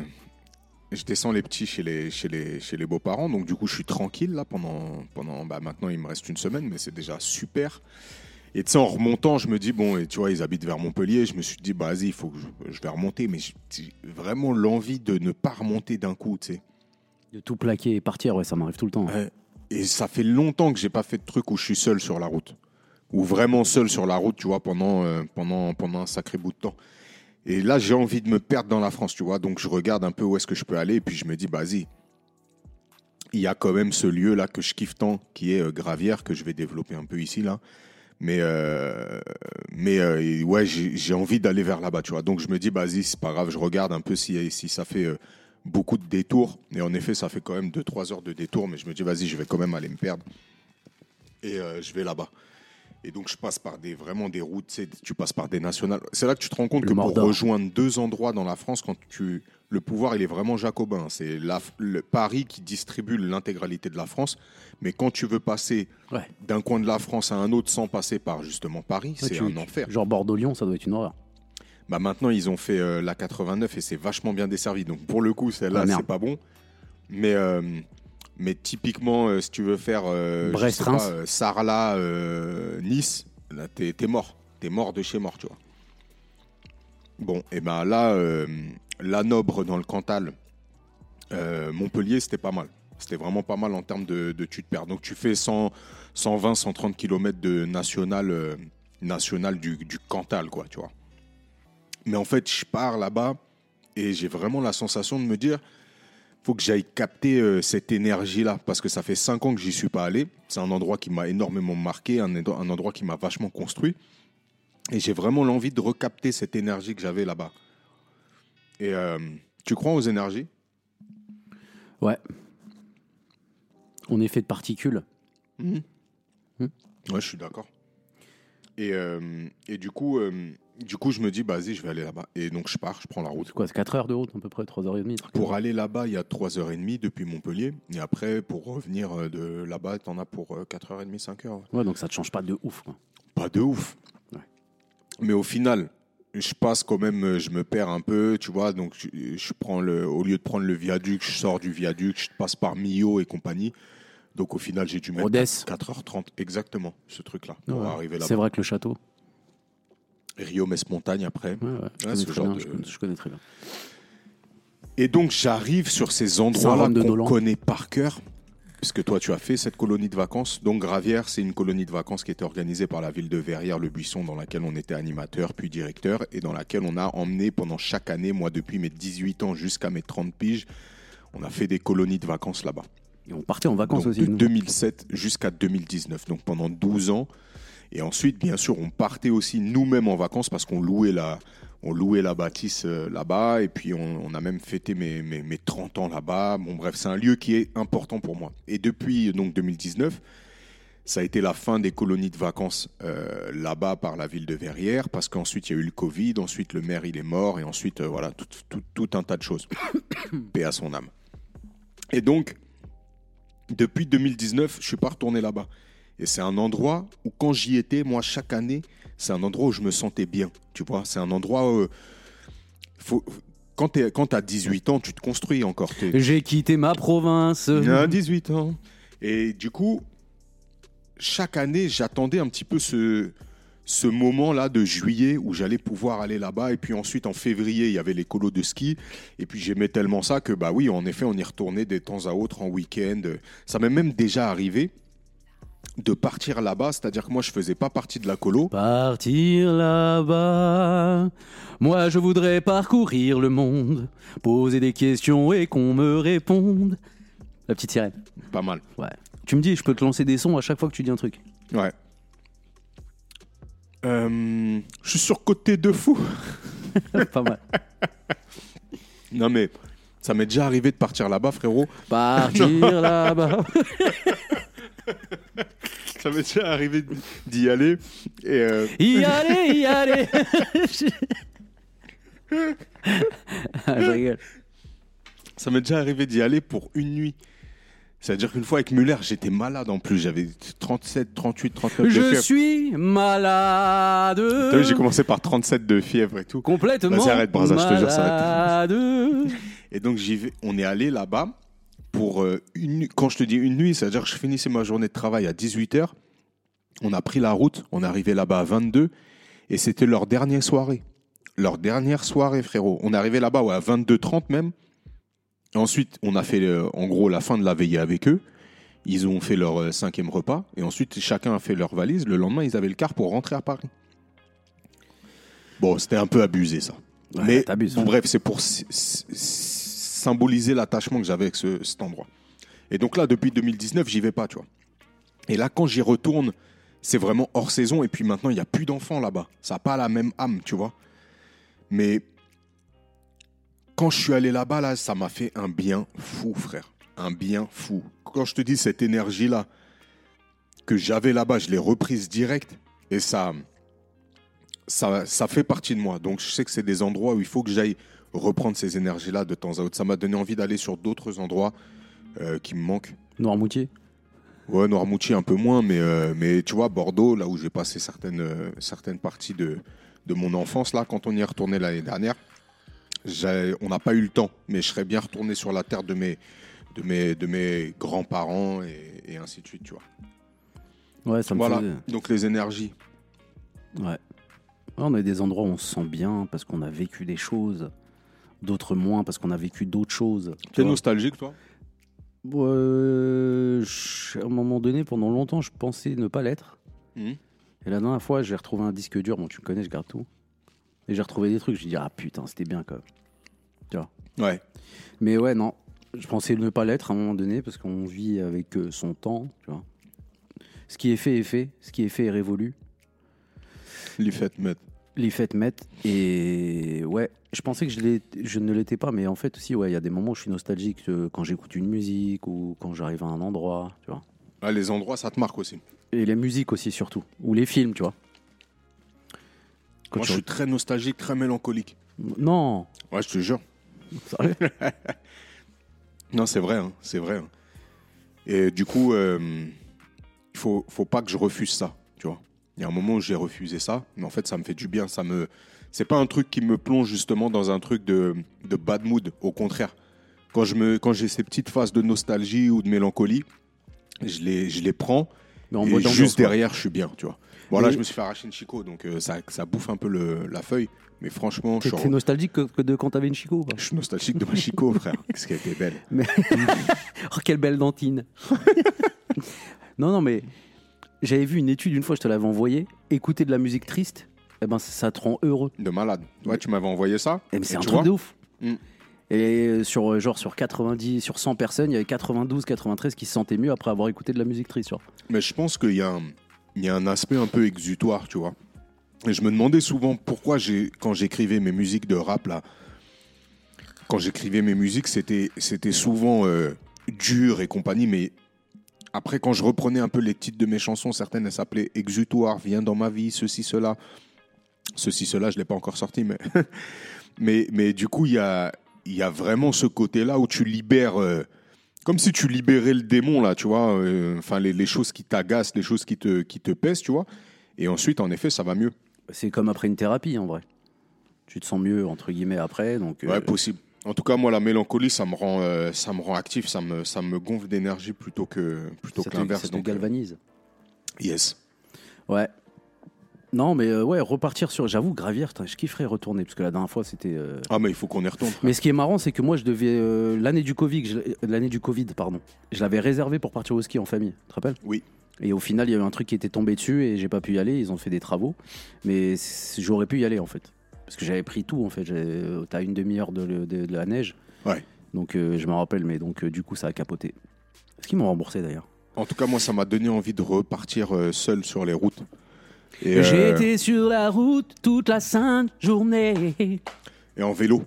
je descends les petits chez les chez les chez les beaux-parents. Donc du coup je suis tranquille là pendant pendant bah maintenant il me reste une semaine, mais c'est déjà super. Et tu sais en remontant je me dis bon et tu vois ils habitent vers Montpellier. Je me suis dit bah vas-y il faut que je, je vais remonter, mais j'ai vraiment l'envie de ne pas remonter d'un coup, tu sais. De tout plaquer et partir, ouais, ça m'arrive tout le temps. Ouais. Et ça fait longtemps que j'ai pas fait de truc où je suis seul sur la route. Ou vraiment seul sur la route, tu vois, pendant, euh, pendant, pendant un sacré bout de temps. Et là, j'ai envie de me perdre dans la France, tu vois. Donc, je regarde un peu où est-ce que je peux aller. Et puis, je me dis, bah, vas-y. Il y a quand même ce lieu-là que je kiffe tant, qui est euh, Gravière, que je vais développer un peu ici, là. Mais, euh, mais euh, ouais, j'ai envie d'aller vers là-bas, tu vois. Donc, je me dis, bah, vas-y, c'est pas grave, je regarde un peu si, si ça fait euh, beaucoup de détours. Et en effet, ça fait quand même 2-3 heures de détour. Mais je me dis, vas-y, je vais quand même aller me perdre. Et euh, je vais là-bas. Et donc, je passe par des, vraiment des routes, tu sais, tu passes par des nationales. C'est là que tu te rends compte Le que Mordor. pour rejoindre deux endroits dans la France, quand tu. Le pouvoir, il est vraiment jacobin. C'est le Paris qui distribue l'intégralité de la France. Mais quand tu veux passer Ouais. d'un coin de la France à un autre sans passer par justement Paris, Ouais, c'est un enfer. Genre Bordeaux-Lyon, ça doit être une horreur. Bah maintenant, ils ont fait euh, la 89 et c'est vachement bien desservi. Donc pour le coup, celle-là, Ah, c'est pas bon. Mais, euh, mais typiquement, euh, si tu veux faire Brest, pas, Reims. Sarlat, euh, Nice, là, t'es mort. T'es mort de chez mort, tu vois. Bon, et ben là, la Nobre dans le Cantal, euh, Montpellier, c'était pas mal. C'était vraiment pas mal en termes de, tu te perds. Donc tu fais 100, 120, 130 km de national, euh, national du, Cantal, quoi, tu vois. Mais en fait, je pars là-bas et j'ai vraiment la sensation de me dire, faut que j'aille capter euh, cette énergie-là parce que ça fait cinq ans que j'y suis pas allé. C'est un endroit qui m'a énormément marqué, un endroit qui m'a vachement construit. Et j'ai vraiment l'envie de recapter cette énergie que j'avais là-bas. Et euh, tu crois aux énergies? Ouais. On est fait de particules. Ouais, je suis d'accord. Et, euh, et du coup, euh, du coup, je me dis, bah, vas-y, je vais aller là-bas. Et donc, je pars, je prends la route. C'est quoi, c'est 4 heures de route à peu près, 3h30 truc Pour aller là-bas, il y a 3h30 depuis Montpellier. Et après, pour revenir euh, de là-bas, t'en as pour euh, 4h30, 5h. ça. Ouais, donc ça te change pas de ouf. Quoi. Pas de ouf. Ouais. Mais au final, je passe quand même, euh, je me perds un peu, tu vois. Donc, je, je prends le, au lieu de prendre le viaduc, je sors du viaduc, je passe par Millau et compagnie. Donc, au final, j'ai dû mettre Rodez. 4h30, exactement, ce truc-là, pour Ouais. arriver C'est là-bas. vrai que le château. Rio, Metz-Montagne après. Ouais, ouais, je, connais ce très genre bien, de- je, connais, je connais très bien. Et donc, j'arrive sur ces endroits-là qu'on connaît par cœur. Puisque toi, tu as fait cette colonie de vacances. Donc, Gravière, c'est une colonie de vacances qui était organisée par la ville de Verrières-le-Buisson, dans laquelle on était animateur puis directeur, et dans laquelle on a emmené pendant chaque année, moi, depuis mes 18 ans jusqu'à mes 30 piges, on a fait des colonies de vacances là-bas. Et on partait en vacances Donc, aussi. de nous. 2007 jusqu'à 2019, donc pendant 12 ans. Et ensuite, bien sûr, on partait aussi nous-mêmes en vacances parce qu'on louait la, on louait la bâtisse euh, là-bas. Et puis, on, a même fêté mes, mes, mes 30 ans là-bas. Bon, bref, c'est un lieu qui est important pour moi. Et depuis donc 2019, ça a été la fin des colonies de vacances euh, là-bas par la ville de Verrières parce qu'ensuite, il y a eu le Covid. Ensuite, le maire, il est mort. Et ensuite, euh, voilà, tout, tout, tout un tas de choses. Paix à son âme. Et donc, depuis 2019, je suis pas retourné là-bas. Et c'est un endroit où, quand j'y étais, moi, chaque année, c'est un endroit où je me sentais bien. Tu vois, c'est un endroit où. Faut, quand tu as 18 ans, tu te construis encore. J'ai quitté ma province. à 18 ans. Et du coup, chaque année, j'attendais un petit peu ce, ce moment-là de juillet où j'allais pouvoir aller là-bas. Et puis ensuite, en février, il y avait les colos de ski. Et puis j'aimais tellement ça que, bah oui, en effet, on y retournait de temps à autre en week-end. Ça m'est même déjà arrivé de partir là-bas. C'est-à-dire que moi, je faisais pas partie de la colo. Partir là-bas. Moi, je voudrais parcourir le monde, poser des questions et qu'on me réponde. La petite sirène. Pas mal. Ouais. Tu me dis, je peux te lancer des sons à chaque fois que tu dis un truc. Ouais. Euh, je suis surcoté de fou. Pas mal. Non, mais ça m'est déjà arrivé de partir là-bas, frérot. Partir là-bas. Ça m'est déjà arrivé d'y aller. Et euh, Y aller, y aller. Ah, je rigole. ça m'est déjà arrivé d'y aller pour une nuit. C'est-à-dire qu'une fois avec Muller, j'étais malade en plus. J'avais 37, 38, 39 de Je fièvre. suis malade. J'ai commencé par 37 de fièvre et tout. Complètement. Vas-y, arrête, Braza, je te jure, ça malade. Et donc, j'y vais, on est allé là-bas pour euh, une nuit. Quand je te dis une nuit, c'est-à-dire que je finissais ma journée de travail à 18h. On a pris la route, on est arrivé là-bas à 22 et c'était leur dernière soirée. Leur dernière soirée, frérot. On est arrivé là-bas ouais, à 22h30 même. Ensuite, on a fait euh, en gros la fin de la veillée avec eux. Ils ont fait leur euh, cinquième repas et ensuite chacun a fait leur valise. Le lendemain, ils avaient le car pour rentrer à Paris. Bon, c'était un peu abusé ça. Ouais, Mais bon, bref, c'est pour symboliser l'attachement que j'avais avec ce- cet endroit. Et donc là, depuis 2019, j'y vais pas, tu vois. Et là, quand j'y retourne, c'est vraiment hors saison. Et puis maintenant, il n'y a plus d'enfants là-bas. Ça n'a pas la même âme, tu vois. Mais quand je suis allé là-bas, là, ça m'a fait un bien fou, frère. Un bien fou. Quand je te dis cette énergie-là que j'avais là-bas, je l'ai reprise direct. Et ça, ça fait partie de moi. Donc je sais que c'est des endroits où il faut que j'aille reprendre ces énergies-là de temps à autre. Ça m'a donné envie d'aller sur d'autres endroits euh, qui me manquent. Noirmoutier. Ouais, Noirmoutier un peu moins, mais, euh, mais tu vois, Bordeaux, là où j'ai passé certaines, euh, certaines parties de, de mon enfance, là, quand on y est retourné l'année dernière, on n'a pas eu le temps, mais je serais bien retourné sur la terre de mes, de mes, de mes grands-parents et, et ainsi de suite, tu vois. Ouais, ça me Voilà, fait- donc les énergies. Ouais, On a des endroits où on se sent bien parce qu'on a vécu des choses, d'autres moins parce qu'on a vécu d'autres choses. tu T'es vois. nostalgique, toi? Je- à un moment donné, pendant longtemps, je pensais ne pas l'être. Mhm. Et la dernière fois, j'ai retrouvé un disque dur. Bon, tu me connais, je garde tout. Et j'ai retrouvé des trucs. Je dis, ah putain, c'était bien quand même. Ouais. Mais ouais, non. Je pensais ne pas l'être à un moment donné parce qu'on vit avec euh, son temps. Tu vois. Ce qui est fait est fait. Ce qui est fait est révolu. Les fêtes, mais Les fêtes mettent. Et ouais, je pensais que je, je ne l'étais pas. Mais en fait, aussi, ouais, il y a des moments où je suis nostalgique euh, quand j'écoute une musique ou quand j'arrive à un endroit. Tu vois. ah, les endroits, ça te marque aussi. Et les musiques aussi, surtout. Ou les films, tu vois. Quand Moi, tu- je suis très nostalgique, très mélancolique. Non, Ouais, je te jure. sérieux? Non, c'est vrai, hein, c'est vrai. hein. Et du coup, euh, il faut, faut pas que je refuse ça. Il y a un moment où j'ai refusé ça, mais en fait, ça me fait du bien. Ça me, c'est pas un truc qui me plonge justement dans un truc de, de bad mood. Au contraire, quand je me, quand j'ai ces petites phases de nostalgie ou de mélancolie, je les, je les prends. Mais en et juste derrière, je suis bien, tu vois. Bon, là, Mais- je me suis fait arracher une chico, donc euh, ça, ça bouffe un peu le, la feuille. Mais franchement, je suis, nostalgique que, que de quand t'avais une chico je suis nostalgique de ma chico, frère. Qu'est-ce qu'elle était belle. Oh, quelle belle dentine Non, non, mais j'avais vu une étude une fois, je te l'avais envoyé. Écouter de la musique triste, eh ben, ça, te rend heureux. De malade. Ouais, tu m'avais envoyé ça. Eh, mais c'est un truc de ouf. Mm. Et euh, sur, euh, genre, sur 90, sur 100 personnes, il y avait 92, 93 qui se sentaient mieux après avoir écouté de la musique triste. genre. Mais je pense qu'il y, a un- il y a un aspect un peu exutoire, tu vois. Et je me demandais souvent pourquoi, quand j'écrivais mes musiques de rap, là, quand j'écrivais mes musiques, c'était, c'était souvent euh, dur et compagnie, mais après, quand je reprenais un peu les titres de mes chansons, certaines, elles s'appelaient Exutoire, Viens dans ma vie, ceci, cela. Ceci, cela, je ne l'ai pas encore sorti, mais, mais, mais du coup, il y a, y a vraiment ce côté-là où tu libères. euh, comme si tu libérais le démon, là, tu vois. euh, Enfin, les, les choses qui t'agacent, les choses qui te, qui te pèsent, tu vois. Et ensuite, en effet, ça va mieux. C'est comme après une thérapie, en vrai. Tu te sens mieux, entre guillemets, après. Donc, euh, possible. En tout cas, moi, la mélancolie, ça me rend, euh, ça me rend actif, ça me, ça me gonfle d'énergie plutôt que, plutôt ça que l'inverse. ça te donc, euh, galvanise. yes. Ouais. Non, mais euh, ouais, repartir sur. J'avoue, putain, je kifferais retourner, parce que la dernière fois, c'était. Ah, mais il faut qu'on y retourne. Mais ce qui est marrant, c'est que moi, je devais l'année du Covid, je- l'année du Covid, pardon. Je l'avais réservé pour partir au ski en famille. Tu te rappelles? Oui. Et au final, il y a eu un truc qui était tombé dessus et j'ai pas pu y aller. Ils ont fait des travaux, mais j'aurais pu y aller en fait, parce que j'avais pris tout en fait. J'ai- T'as une demi-heure de, de- de la neige. Ouais. Donc euh, je me rappelle, mais donc euh, du coup, ça a capoté. Est-ce qu'ils m'ont remboursé d'ailleurs? En tout cas, moi, ça m'a donné envie de repartir euh, seul sur les routes. J'ai euh, été sur la route toute la sainte journée et en vélo.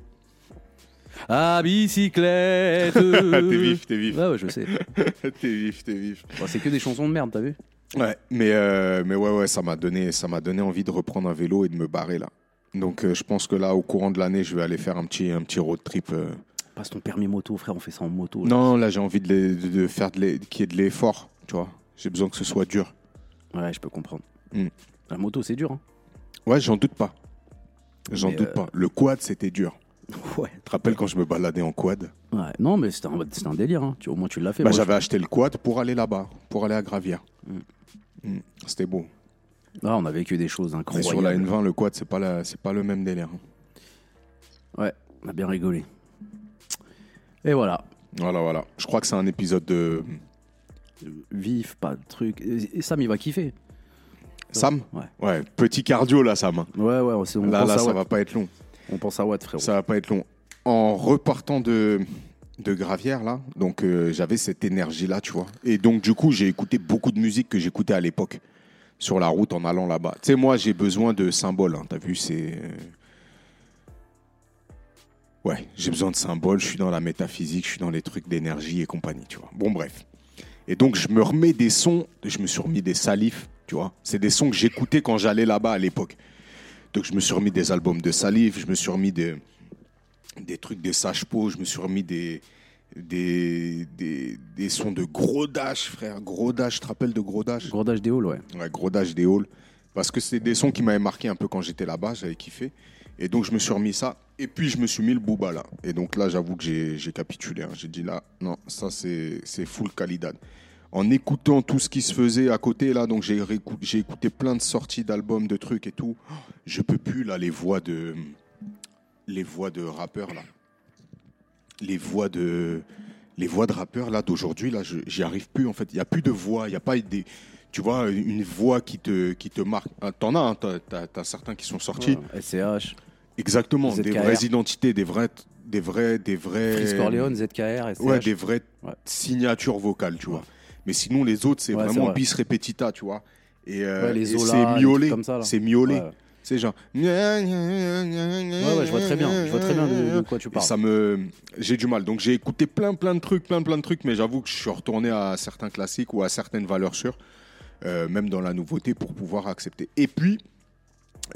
à bicyclette. t'es vif, t'es vif. Ouais, ouais, je sais. t'es vif, t'es vif. Bon, c'est que des chansons de merde, t'as vu? Ouais, mais, euh, mais ouais, ouais, ça m'a donné, ça m'a donné envie de reprendre un vélo et de me barrer là. Donc euh, je pense que là, au courant de l'année, je vais aller faire un petit, un petit road trip. euh. Passe ton permis moto, frère, on fait ça en moto. là. Non, là, j'ai envie de, les- de- de faire de qu'il y ait de l'effort, tu vois. J'ai besoin que ce soit dur. Ouais, je peux comprendre. Mm. La moto, c'est dur. Hein. Ouais, j'en doute pas. J'en doute euh, pas. Le quad, c'était dur. Ouais. Tu te rappelles quand je me baladais en quad? Ouais. Non, mais c'était un, délire. Hein. Tu, au moins, tu l'as fait. bah, J'avais acheté le quad pour aller là-bas, pour aller à Gravière. Mm. C'était beau. Ah, on a vécu des choses Mais incroyables. sur la N20, le quad, c'est pas, la- c'est pas le même délire. hein. Ouais, on a bien rigolé. Et voilà. Voilà, voilà. Je crois que c'est un épisode de. Vif, pas de truc. Et Sam, il va kiffer. Sam? Ouais. Ouais, petit cardio là, Sam. Ouais, ouais, on, on là, pense là, à ça Watt. va pas être long. On pense à Watt, frérot. Ça va pas être long. En repartant de, de Gravière, là, donc euh, j'avais cette énergie-là, tu vois. Et donc, du coup, j'ai écouté beaucoup de musique que j'écoutais à l'époque, sur la route en allant là-bas. Tu sais, moi, j'ai besoin de symboles. hein. T'as vu, c'est. euh, Ouais, j'ai besoin de symboles. Je suis dans la métaphysique, je suis dans les trucs d'énergie et compagnie, tu vois. Bon, bref. Et donc, je me remets des sons. Je me suis remis des salifs, tu vois. C'est des sons que j'écoutais quand j'allais là-bas à l'époque. Donc je me suis remis des albums de Salif, je me suis remis des, des trucs de Sage-Po, je me suis remis des, des, des, des sons de Gros Dash, frère. Gros Dash, tu te rappelles de Gros Dash? Grodage des halls, ouais. Ouais, Gros Dash des Halls. Parce que c'est des sons qui m'avaient marqué un peu quand j'étais là-bas, j'avais kiffé. Et donc je me suis remis ça. Et puis je me suis mis le Booba là. Et donc là, j'avoue que j'ai capitulé. hein. J'ai dit là, non, ça c'est full Khalidad. En écoutant tout ce qui se faisait à côté là, donc j'ai j'ai écouté plein de sorties d'albums, de trucs et tout. Je peux plus là les voix de les voix de rappeurs là. Les voix de les voix de rappeurs là d'aujourd'hui là, j'y arrive plus en fait. Il y a plus de voix, il y a pas des tu vois une voix qui te qui te marque. Ah, T'en as, hein, t'as- t'as t'as certains qui sont sortis. Ouais, SCH, Exactement, des ZKR. vraies identités, des vrais, des vrais, des vrais. Chris Corleone, ZKR, SCH. Ouais, des vraies Ouais. signatures vocales, tu vois. Mais sinon, les autres, c'est vraiment vrai. bis repetita, tu vois. Et, euh, et c'est miaulé, comme ça, là. c'est miaulé. C'est genre. Ouais, Ouais, je vois très bien. Je vois très bien de, de quoi tu Et parles. ça me, j'ai du mal. Donc j'ai écouté plein, plein de trucs, plein, plein de trucs, mais j'avoue que je suis retourné à certains classiques ou à certaines valeurs sûres, euh, même dans la nouveauté, pour pouvoir accepter. Et puis,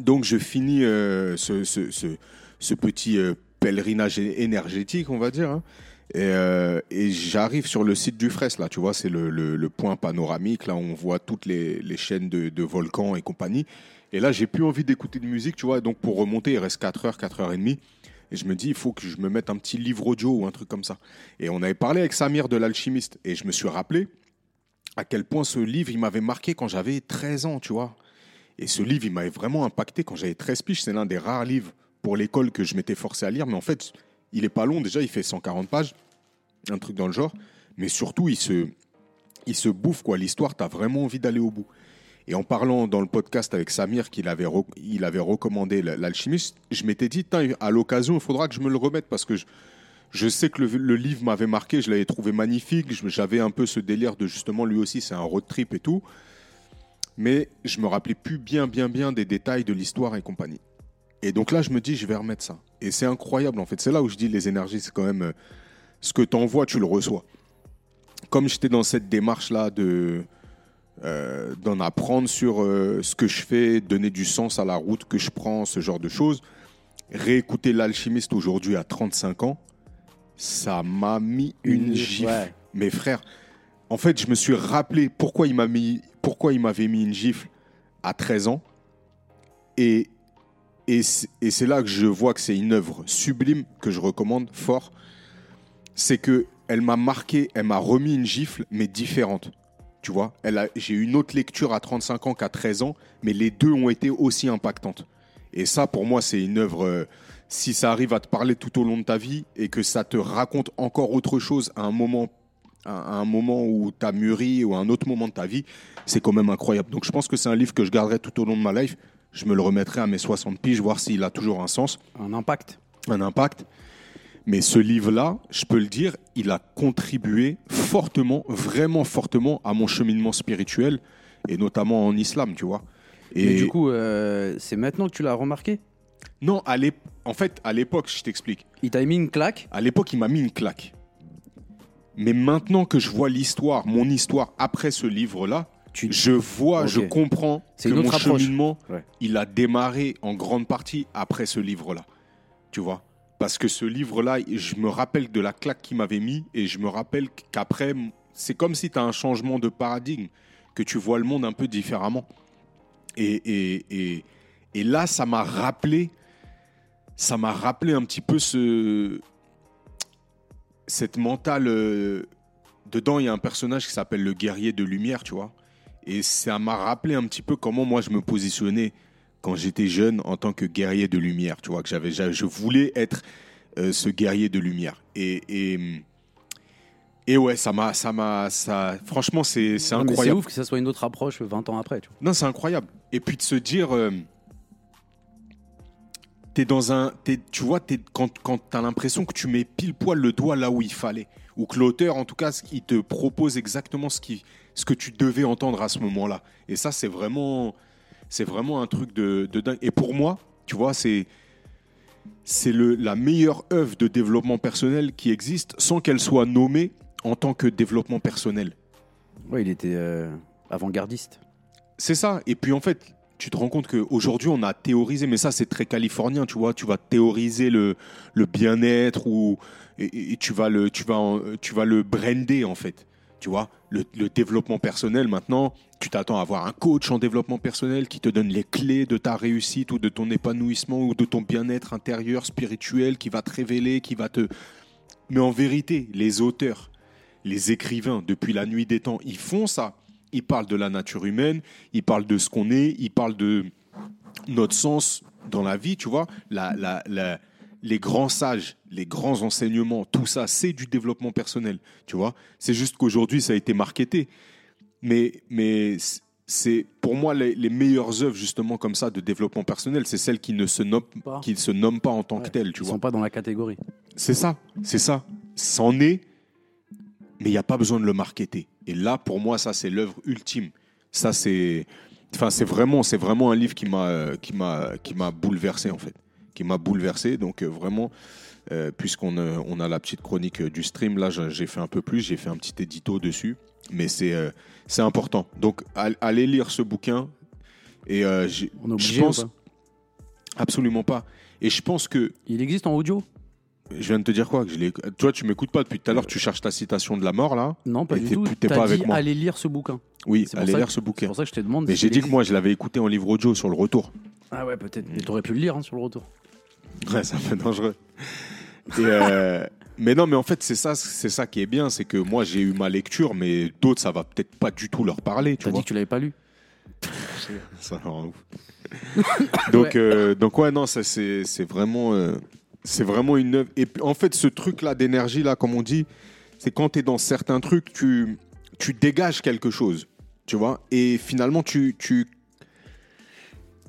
Donc je finis euh, ce, ce- ce- ce petit euh, pèlerinage énergétique, on va dire. hein. Et, euh, et j'arrive sur le site du Fraisse, là, tu vois, c'est le, le- le point panoramique, là où on voit toutes les, les chaînes de, de volcans et compagnie. Et là, j'ai plus envie d'écouter de musique, tu vois, donc pour remonter, il reste 4 heures, 4 heures et demie. Et je me dis, il faut que je me mette un petit livre audio ou un truc comme ça. Et on avait parlé avec Samir de l'alchimiste, et je me suis rappelé à quel point ce livre, il m'avait marqué quand j'avais 13 ans, tu vois. Et ce livre, il m'avait vraiment impacté quand j'avais 13 piges. C'est l'un des rares livres pour l'école que je m'étais forcé à lire. Mais en fait, il est pas long déjà, il fait 140 pages, un truc dans le genre. Mais surtout, il se, il se bouffe, quoi. L'histoire, tu as vraiment envie d'aller au bout. Et en parlant dans le podcast avec Samir qu'il avait, il avait recommandé l'alchimiste, je m'étais dit, à l'occasion, il faudra que je me le remette parce que je, sais que le, livre m'avait marqué, je l'avais trouvé magnifique. J'avais un peu ce délire de justement, lui aussi, c'est un road trip et tout. Mais je me rappelais plus bien, bien, bien des détails de l'histoire et compagnie. Et donc là, je me dis, je vais remettre ça. Et c'est incroyable, en fait. C'est là où je dis, les énergies, c'est quand même euh, ce que tu envoies, tu le reçois. Comme j'étais dans cette démarche-là de euh, d'en apprendre sur euh, ce que je fais, donner du sens à la route que je prends, ce genre de choses. Réécouter l'alchimiste aujourd'hui à 35 ans, ça m'a mis une gifle. Ouais. Mes frères, en fait, je me suis rappelé pourquoi il m'a mis, pourquoi il m'avait mis une gifle à 13 ans. Et, et c'est et c'est là que je vois que c'est une œuvre sublime que je recommande fort. C'est que elle m'a marqué, elle m'a remis une gifle, mais différente. Tu vois, j'ai eu une autre lecture à 35 ans qu'à 13 ans, mais les deux ont été aussi impactantes. Et ça, pour moi, c'est une œuvre. euh, si ça arrive à te parler tout au long de ta vie et que ça te raconte encore autre chose à un moment, à un moment où tu as mûri ou à un autre moment de ta vie, c'est quand même incroyable. Donc je pense que c'est un livre que je garderai tout au long de ma life. Je me le remettrai à mes 60 piges, voir s'il a toujours un sens Un impact. un impact. Mais ce livre-là, je peux le dire, il a contribué fortement, vraiment fortement à mon cheminement spirituel, et notamment en islam, tu vois. Et du coup, euh, c'est maintenant que tu l'as remarqué? Non, à en fait, à l'époque, je t'explique. Il t'a mis une claque? À l'époque, il m'a mis une claque. Mais maintenant que je vois l'histoire, mon histoire après ce livre-là, tu... je vois, je comprends C'est que mon approche. cheminement, Ouais. il a démarré en grande partie après ce livre-là. Tu vois? Parce que ce livre-là, je me rappelle de la claque qu'il m'avait mis et je me rappelle qu'après, c'est comme si tu as un changement de paradigme, que tu vois le monde un peu différemment. Et, et, et, et là, ça m'a rappelé, ça m'a rappelé un petit peu ce, cette mentale. euh, dedans, il y a un personnage qui s'appelle le guerrier de lumière, tu vois. Et ça m'a rappelé un petit peu comment moi je me positionnais quand j'étais jeune en tant que guerrier de lumière, tu vois, que j'avais, j'a- je voulais être euh, ce guerrier de lumière. Et, et, et ouais, ça m'a, ça m'a, ça, franchement, c'est, mais C'est incroyable. ouf que ça soit une autre approche 20 ans après. Tu vois. Non, c'est incroyable. Et puis de se dire, euh, t'es dans un, tu vois, t'es, quand, quand t'as l'impression que tu mets pile poil le doigt là où il fallait, ou que l'auteur, en tout cas, il te propose exactement ce qui, ce que tu devais entendre à ce moment-là. Et ça, c'est vraiment, c'est vraiment un truc de, de dingue. Et pour moi, tu vois, c'est, c'est la meilleure œuvre de développement personnel qui existe, sans qu'elle soit nommée en tant que développement personnel. Ouais, il était euh, avant-gardiste. C'est ça. Et puis en fait, tu te rends compte qu'aujourd'hui, on a théorisé, mais ça, c'est très californien, tu vois. Tu vas théoriser le, le bien-être ou et, et tu, vas le, tu, vas tu vas le brander, en fait. Tu vois, le, développement personnel, maintenant, tu t'attends à avoir un coach en développement personnel qui te donne les clés de ta réussite ou de ton épanouissement ou de ton bien-être intérieur, spirituel, qui va te révéler, qui va te... Mais en vérité, les auteurs, les écrivains, depuis la nuit des temps, ils font ça. Ils parlent de la nature humaine, ils parlent de ce qu'on est, ils parlent de notre sens dans la vie, tu vois. La, la, la- les grands sages, les grands enseignements, tout ça, c'est du développement personnel, tu vois. C'est juste qu'aujourd'hui, ça a été marketé. Mais, mais c'est pour moi les, les meilleures œuvres, justement, comme ça, de développement personnel, c'est celles qui ne se nomment, Pas. qui se nomment pas en tant que telles, tu Ils vois. sont pas dans la catégorie. C'est ça, c'est ça. C'en est, mais il n'y a pas besoin de le marketer. Et là, pour moi, ça, c'est l'œuvre ultime. Ça, c'est, enfin, c'est vraiment, c'est vraiment un livre qui m'a, euh, qui m'a, qui m'a bouleversé en fait, qui m'a bouleversé. Donc euh, vraiment, euh, puisqu'on euh, on a la petite chronique du stream, là, j'ai fait un peu plus, j'ai fait un petit édito dessus, mais c'est, euh, c'est important. Donc, al- allez lire ce bouquin. Et euh, je pense, pas? Absolument pas. Et je pense que Il existe en audio? Je viens de te dire quoi? Que je Toi, tu m'écoutes pas depuis tout à l'heure. Tu cherches ta citation de la mort là. Non, pas du tout. t'es pas dit avec moi. allez lire ce bouquin. Oui, C'est allez lire que- ce C'est bouquin. pour ça que je te demande. Mais j'ai dit que moi, je l'avais écouté en livre audio sur le retour. Ah ouais, peut-être. Mais t'aurais pu le lire hein, sur le retour. Ouais, c'est un peu dangereux. Et, euh, mais non, mais en fait, c'est ça, c'est ça qui est bien, c'est que moi, j'ai eu ma lecture, mais d'autres, ça va peut-être pas du tout leur parler, tu T'as vois. dit que tu l'avais pas lu. Ça leur rend ouf. donc, euh, donc ouais, non, ça c'est c'est vraiment, euh, c'est vraiment une œuvre. Et puis, en fait, ce truc-là d'énergie là, comme on dit, c'est quand tu es dans certains trucs, tu tu dégages quelque chose, tu vois. Et finalement, tu tu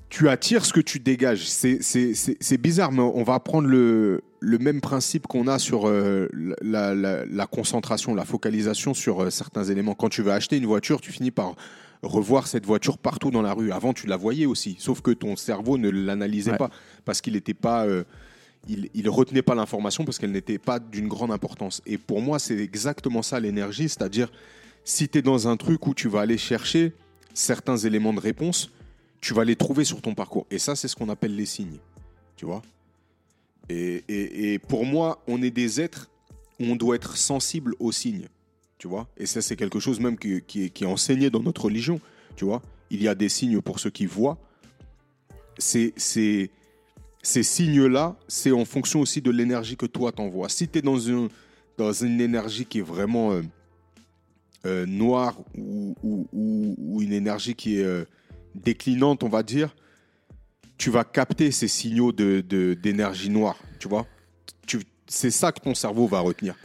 tu attires ce que tu dégages. C'est bizarre, mais on va prendre le le même principe qu'on a sur euh, la, la- la concentration, la focalisation sur euh, certains éléments. Quand tu veux acheter une voiture, tu finis par revoir cette voiture partout dans la rue. Avant, tu la voyais aussi, sauf que ton cerveau ne l'analysait Ouais. pas parce qu'il n'était pas, euh, il, il retenait pas l'information parce qu'elle n'était pas d'une grande importance. Et pour moi, c'est exactement ça l'énergie, c'est-à-dire si tu es dans un truc où tu vas aller chercher certains éléments de réponse, tu vas les trouver sur ton parcours. Et ça, c'est ce qu'on appelle les signes, tu vois. Et, et- et pour moi, on est des êtres où on doit être sensible aux signes tu vois. Et ça, c'est quelque chose même qui, qui est, enseigné dans notre religion, tu vois. Il y a des signes pour ceux qui voient. C'est, c'est, ces signes-là, c'est en fonction aussi de l'énergie que toi t'envoies. Si tu es dans, un, dans une énergie qui est vraiment euh, euh, noire ou, ou- ou- ou une énergie qui est euh, déclinante, on va dire, tu vas capter ces signaux de, de- d'énergie noire, tu vois. C'est ça que ton cerveau va retenir.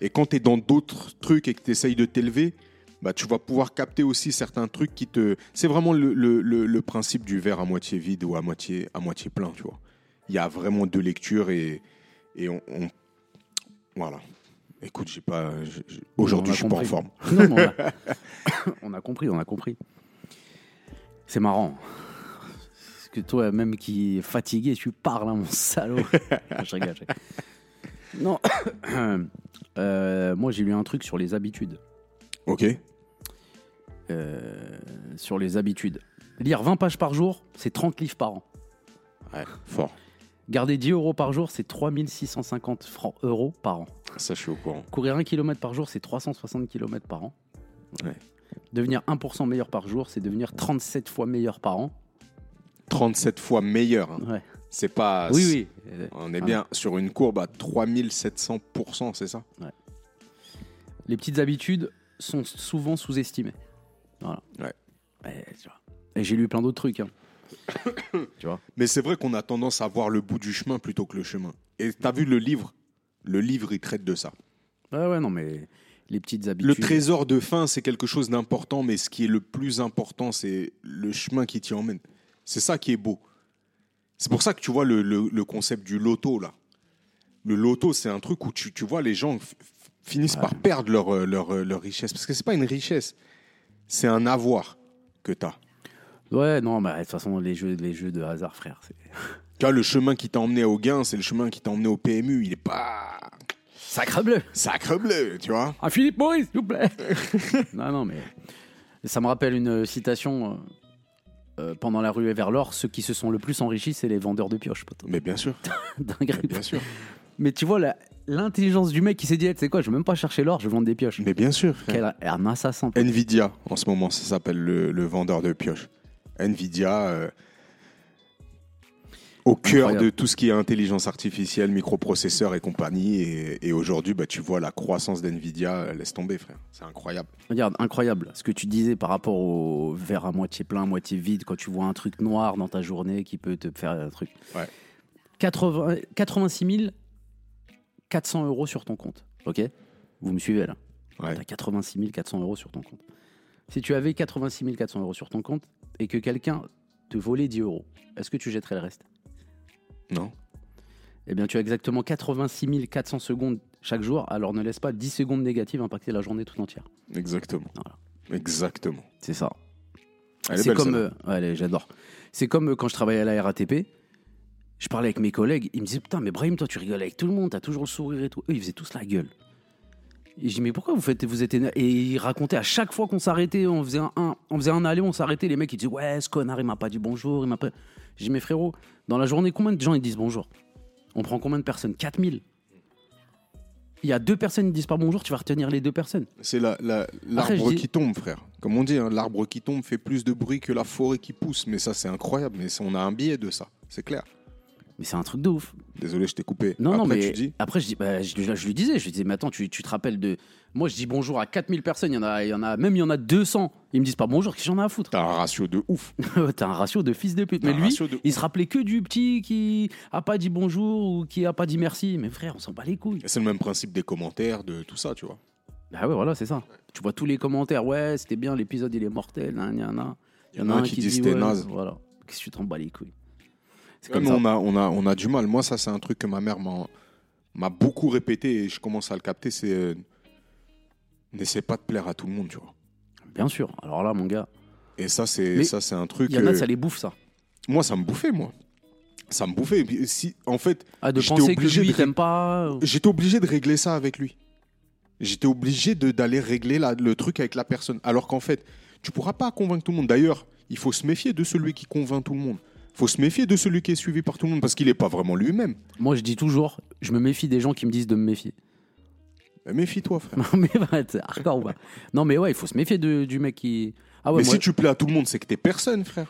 Et quand tu es dans d'autres trucs et que tu essayes de t'élever, bah, tu vas pouvoir capter aussi certains trucs qui te... C'est vraiment le, le- le- le principe du verre à moitié vide ou à moitié, à moitié plein, tu vois. Il y a vraiment deux lectures et, et on, on- Voilà. Écoute, j'ai pas... Aujourd'hui, je suis pas en forme. Non, mais on, a... on a compris, on a compris. C'est marrant. Parce que toi, même qui est fatigué, tu parles, hein, mon salaud. je rigole. je rigole. Non. Euh, moi, j'ai lu un truc sur les habitudes. Ok Euh, sur les habitudes. Lire 20 pages par jour, c'est 30 livres par an. Ouais, fort. Garder 10 euros par jour, c'est 3650 francs euros par an. Ça, je suis au courant. Courir 1 km par jour, c'est 360 km par an. Ouais. Devenir 1% meilleur par jour, c'est devenir 37 fois meilleur par an. 37 fois meilleur. hein. Ouais. C'est pas... Oui, oui. On est Ah. bien sur une courbe à 3700%, c'est ça? Les petites habitudes sont souvent sous-estimées. Voilà. Ouais. Et, tu vois. Et j'ai lu plein d'autres trucs. hein. tu vois. Mais c'est vrai qu'on a tendance à voir le bout du chemin plutôt que le chemin. Et t'as vu le livre? Le livre, il traite de ça. Ouais, ouais, non, mais les petites habitudes. Le trésor de fin, c'est quelque chose d'important, mais ce qui est le plus important, c'est le chemin qui t'y emmène. C'est ça qui est beau. C'est pour ça que tu vois le, le- le concept du loto, là. Le loto, c'est un truc où tu, tu vois les gens finissent par perdre leur, euh, leur, euh, leur richesse. Parce que c'est pas une richesse, c'est un avoir que tu as. Ouais, non, bah, de toute façon, les jeux, les jeux de hasard, frère. c'est- Tu vois, le chemin qui t'a emmené au gain, c'est le chemin qui t'a emmené au PMU. Il est pas Sacre bleu sacre bleu, tu vois. Ah, Philippe Maurice, s'il vous plaît Non, non, mais. Ça me rappelle une citation. euh, euh, pendant la rue et vers l'or, ceux qui se sont le plus enrichis, c'est les vendeurs de pioches, poteau. Mais bien sûr, Dinguerie. bien sûr. Mais tu vois, la- l'intelligence du mec qui s'est dit, tu sais quoi, je vais même pas chercher l'or, je vendre des pioches. Mais bien sûr. frère. Quel un assassin. Nvidia, en ce moment, ça s'appelle le, le vendeur de pioches. Nvidia, euh, au cœur de tout ce qui est intelligence artificielle, microprocesseurs et compagnie. Et, et aujourd'hui, bah, tu vois la croissance d'Nvidia, euh, laisse tomber, frère. C'est incroyable. Regarde, incroyable ce que tu disais par rapport au verre à moitié plein, moitié vide, quand tu vois un truc noir dans ta journée qui peut te faire un truc. Ouais. 80 86 400 euros sur ton compte. Ok? Vous me suivez là? Ouais. Tu as 86 400 euros sur ton compte. Si tu avais 86 400 euros sur ton compte et que quelqu'un te volait 10 euros, est-ce que tu jetterais le reste? Non Eh bien, tu as exactement 86 400 secondes chaque jour, alors ne laisse pas 10 secondes négatives impacter la journée tout entière. Exactement. Voilà. Exactement. C'est ça. C'est comme. euh, ouais, j'adore. C'est comme euh, quand je travaillais à la RATP. Je parlais avec mes collègues. Ils me disaient Putain, mais Brahim, toi, tu rigoles avec tout le monde. T'as toujours le sourire et tout. Eux, ils faisaient tous la gueule. Et je dis mais pourquoi vous faites vous êtes éner- et il racontait à chaque fois qu'on s'arrêtait, on faisait un, un- on faisait un aller, on s'arrêtait, les mecs ils disaient ouais ce connard il m'a pas dit bonjour, il m'a pas. J'ai dit mais frérot, dans la journée combien de gens ils disent bonjour? On prend combien de personnes? 4000. Il y a deux personnes qui disent pas bonjour, tu vas retenir les deux personnes. C'est la- la- l'arbre je dis- qui tombe, frère. Comme on dit, hein, l'arbre qui tombe fait plus de bruit que la forêt qui pousse. Mais ça, c'est incroyable. Mais on a un biais de ça, c'est clair. Mais c'est un truc de ouf. Désolé, je t'ai coupé. Non, non, mais tu dis après, je, dis, bah, je, je lui disais, je lui disais, mais attends, tu, tu te rappelles de. Moi, je dis bonjour à 4000 personnes, il y en a, il y en a même il y en a 200. Ils me disent pas bonjour, que j'en ai à foutre? T'as un ratio de ouf. T'as un ratio de fils de pute. Mais un lui, de il se rappelait que du petit qui a pas dit bonjour ou qui a pas dit merci. Mais frère, on s'en bat les couilles. C'est le même principe des commentaires, de tout ça, tu vois. Bah ouais, voilà, c'est ça. Tu vois tous les commentaires, ouais, c'était bien, l'épisode il est mortel, nan, nan, nan. Il y en a un qui dit c'était ouais, naze. Voilà. Qu'est-ce que tu t'en bats les couilles? C'est comme ça. on a, on, a, on a du mal. Moi, ça, c'est un truc que ma mère m'a m'a beaucoup répété et je commence à le capter. C'est euh, n'essaie pas de plaire à tout le monde, tu vois. Bien sûr. Alors là, mon gars, Et ça, c'est Mais ça, c'est un truc. il y en a, euh, ça les bouffe, ça. Moi, ça me bouffait, moi. Ça me bouffait. Si, en fait, Ah, de j'étais penser que obligé lui, de il t'aime pas. euh, j'étais obligé de régler ça avec lui. J'étais obligé de- d'aller régler la- le truc avec la personne. Alors qu'en fait, tu pourras pas convaincre tout le monde. D'ailleurs, il faut se méfier de celui qui convainc tout le monde. Il faut se méfier de celui qui est suivi par tout le monde parce qu'il n'est pas vraiment lui-même. Moi, je dis toujours, je me méfie des gens qui me disent de me méfier. Méfie-toi, frère. Non, mais ouais, c'est hardcore ou pas Non, mais ouais, il faut se méfier de- du mec qui. Ah ouais, Mais moi, si tu plais à tout le monde, c'est que t'es personne, frère.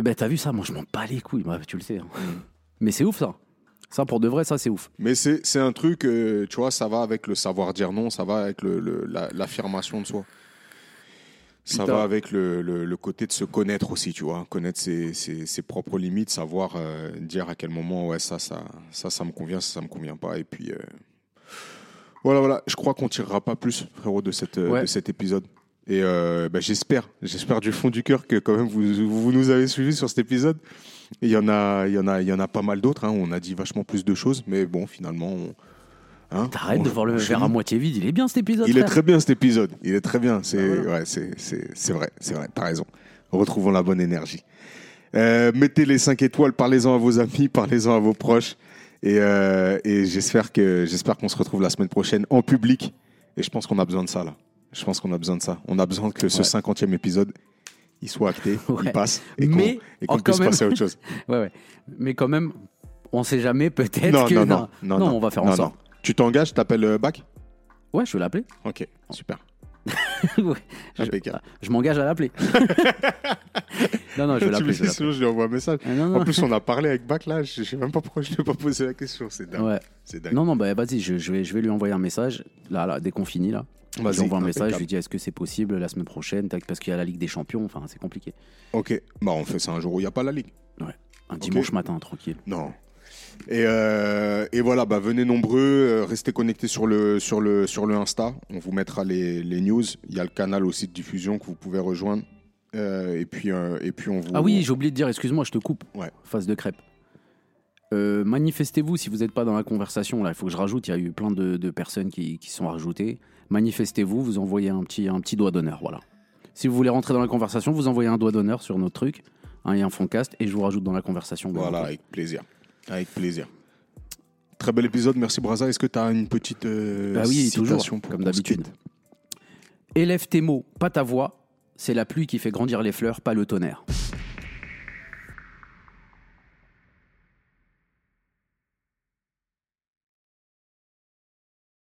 ben, t'as vu ça? Moi, je m'en bats les couilles, bah, tu le sais. hein. Mm. Mais c'est ouf, ça. Ça, pour de vrai, ça, c'est ouf. Mais c'est c'est un truc, euh, tu vois, ça va avec le savoir dire non, ça va avec le- le- la- l'affirmation de soi. Ça va avec le, le- le côté de se connaître aussi, tu vois, connaître ses, ses- ses propres limites, savoir euh, dire à quel moment, ouais, ça, ça, ça, ça me convient, ça, ça me convient pas. Et puis, euh, voilà, voilà, je crois qu'on tirera pas plus, frérot, de, cette, euh, Ouais. de cet épisode. Et euh, bah, j'espère, j'espère du fond du cœur que quand même vous, vous nous avez suivis sur cet épisode. Il y en a, il y en a, il y en a pas mal d'autres. hein. On a dit vachement plus de choses, mais bon, finalement, on, hein, T'arrêtes on- de voir le verre à moitié vide. Il est bien cet épisode. Il est très bien cet épisode. Il est très bien. C'est Bah voilà. ouais, c'est vrai, c'est vrai. T'as raison. Retrouvons la bonne énergie. Euh, mettez les 5 étoiles, parlez-en à vos amis, parlez-en à vos proches. Et, euh, et j'espère que j'espère qu'on se retrouve la semaine prochaine en public. Et je pense qu'on a besoin de ça là. Je pense qu'on a besoin de ça. On a besoin que ce Ouais. 50e épisode il soit acté, il passe et qu'on qu'on oh, puisse même- passer à autre chose. Ouais, ouais. Mais quand même, on sait jamais, peut-être Non, que. non, non, non, non. on va faire Non, Tu t'engages, t'appelles euh, Bac? Ouais, je vais l'appeler. Ok, super. Ouais. Je- Impeccable. Je m'engage à l'appeler. non, non, je vais Tu me l'appeler. je vais dis, sinon, je lui envoie un message. Ah, non, non. En plus, on a parlé avec Bac là, je sais même pas pourquoi je ne lui ai pas posé la question. C'est dingue. Ouais. C'est dingue. Non, non, bah vas-y, je, je vais, je vais lui envoyer un message. Là, là, dès qu'on finit, là. Je Vas-y, lui envoie un message, je impeccable. lui dis est-ce que c'est possible la semaine prochaine tac, Parce qu'il y a la Ligue des Champions, enfin, c'est compliqué. Ok, bah on fait ça un jour où il n'y a pas la ligue. Un dimanche matin, tranquille. Non. Et, euh, et voilà, bah venez nombreux, euh, restez connectés sur le, sur, le, sur le Insta. On vous mettra les, les news. Il y a le canal aussi de diffusion que vous pouvez rejoindre. Euh, et, puis, euh, et puis on vous. Ah oui, j'ai oublié de dire, excuse-moi, je te coupe. Ouais. Face de crêpe. Euh, manifestez-vous si vous n'êtes pas dans la conversation. Là, il faut que je rajoute. Il y a eu plein de, de personnes qui, qui sont rajoutées. Manifestez-vous, vous envoyez un petit, un petit doigt d'honneur. Voilà. Si vous voulez rentrer dans la conversation, vous envoyez un doigt d'honneur sur notre truc, un et un fondcast, et je vous rajoute dans la conversation. bien Voilà, avec plaisir. Avec plaisir. Très bel épisode, merci Braza. Est-ce que tu as une petite euh, Bah oui, toujours, citation pour comme d'habitude. Élève tes mots, pas ta voix. C'est la pluie qui fait grandir les fleurs, pas le tonnerre.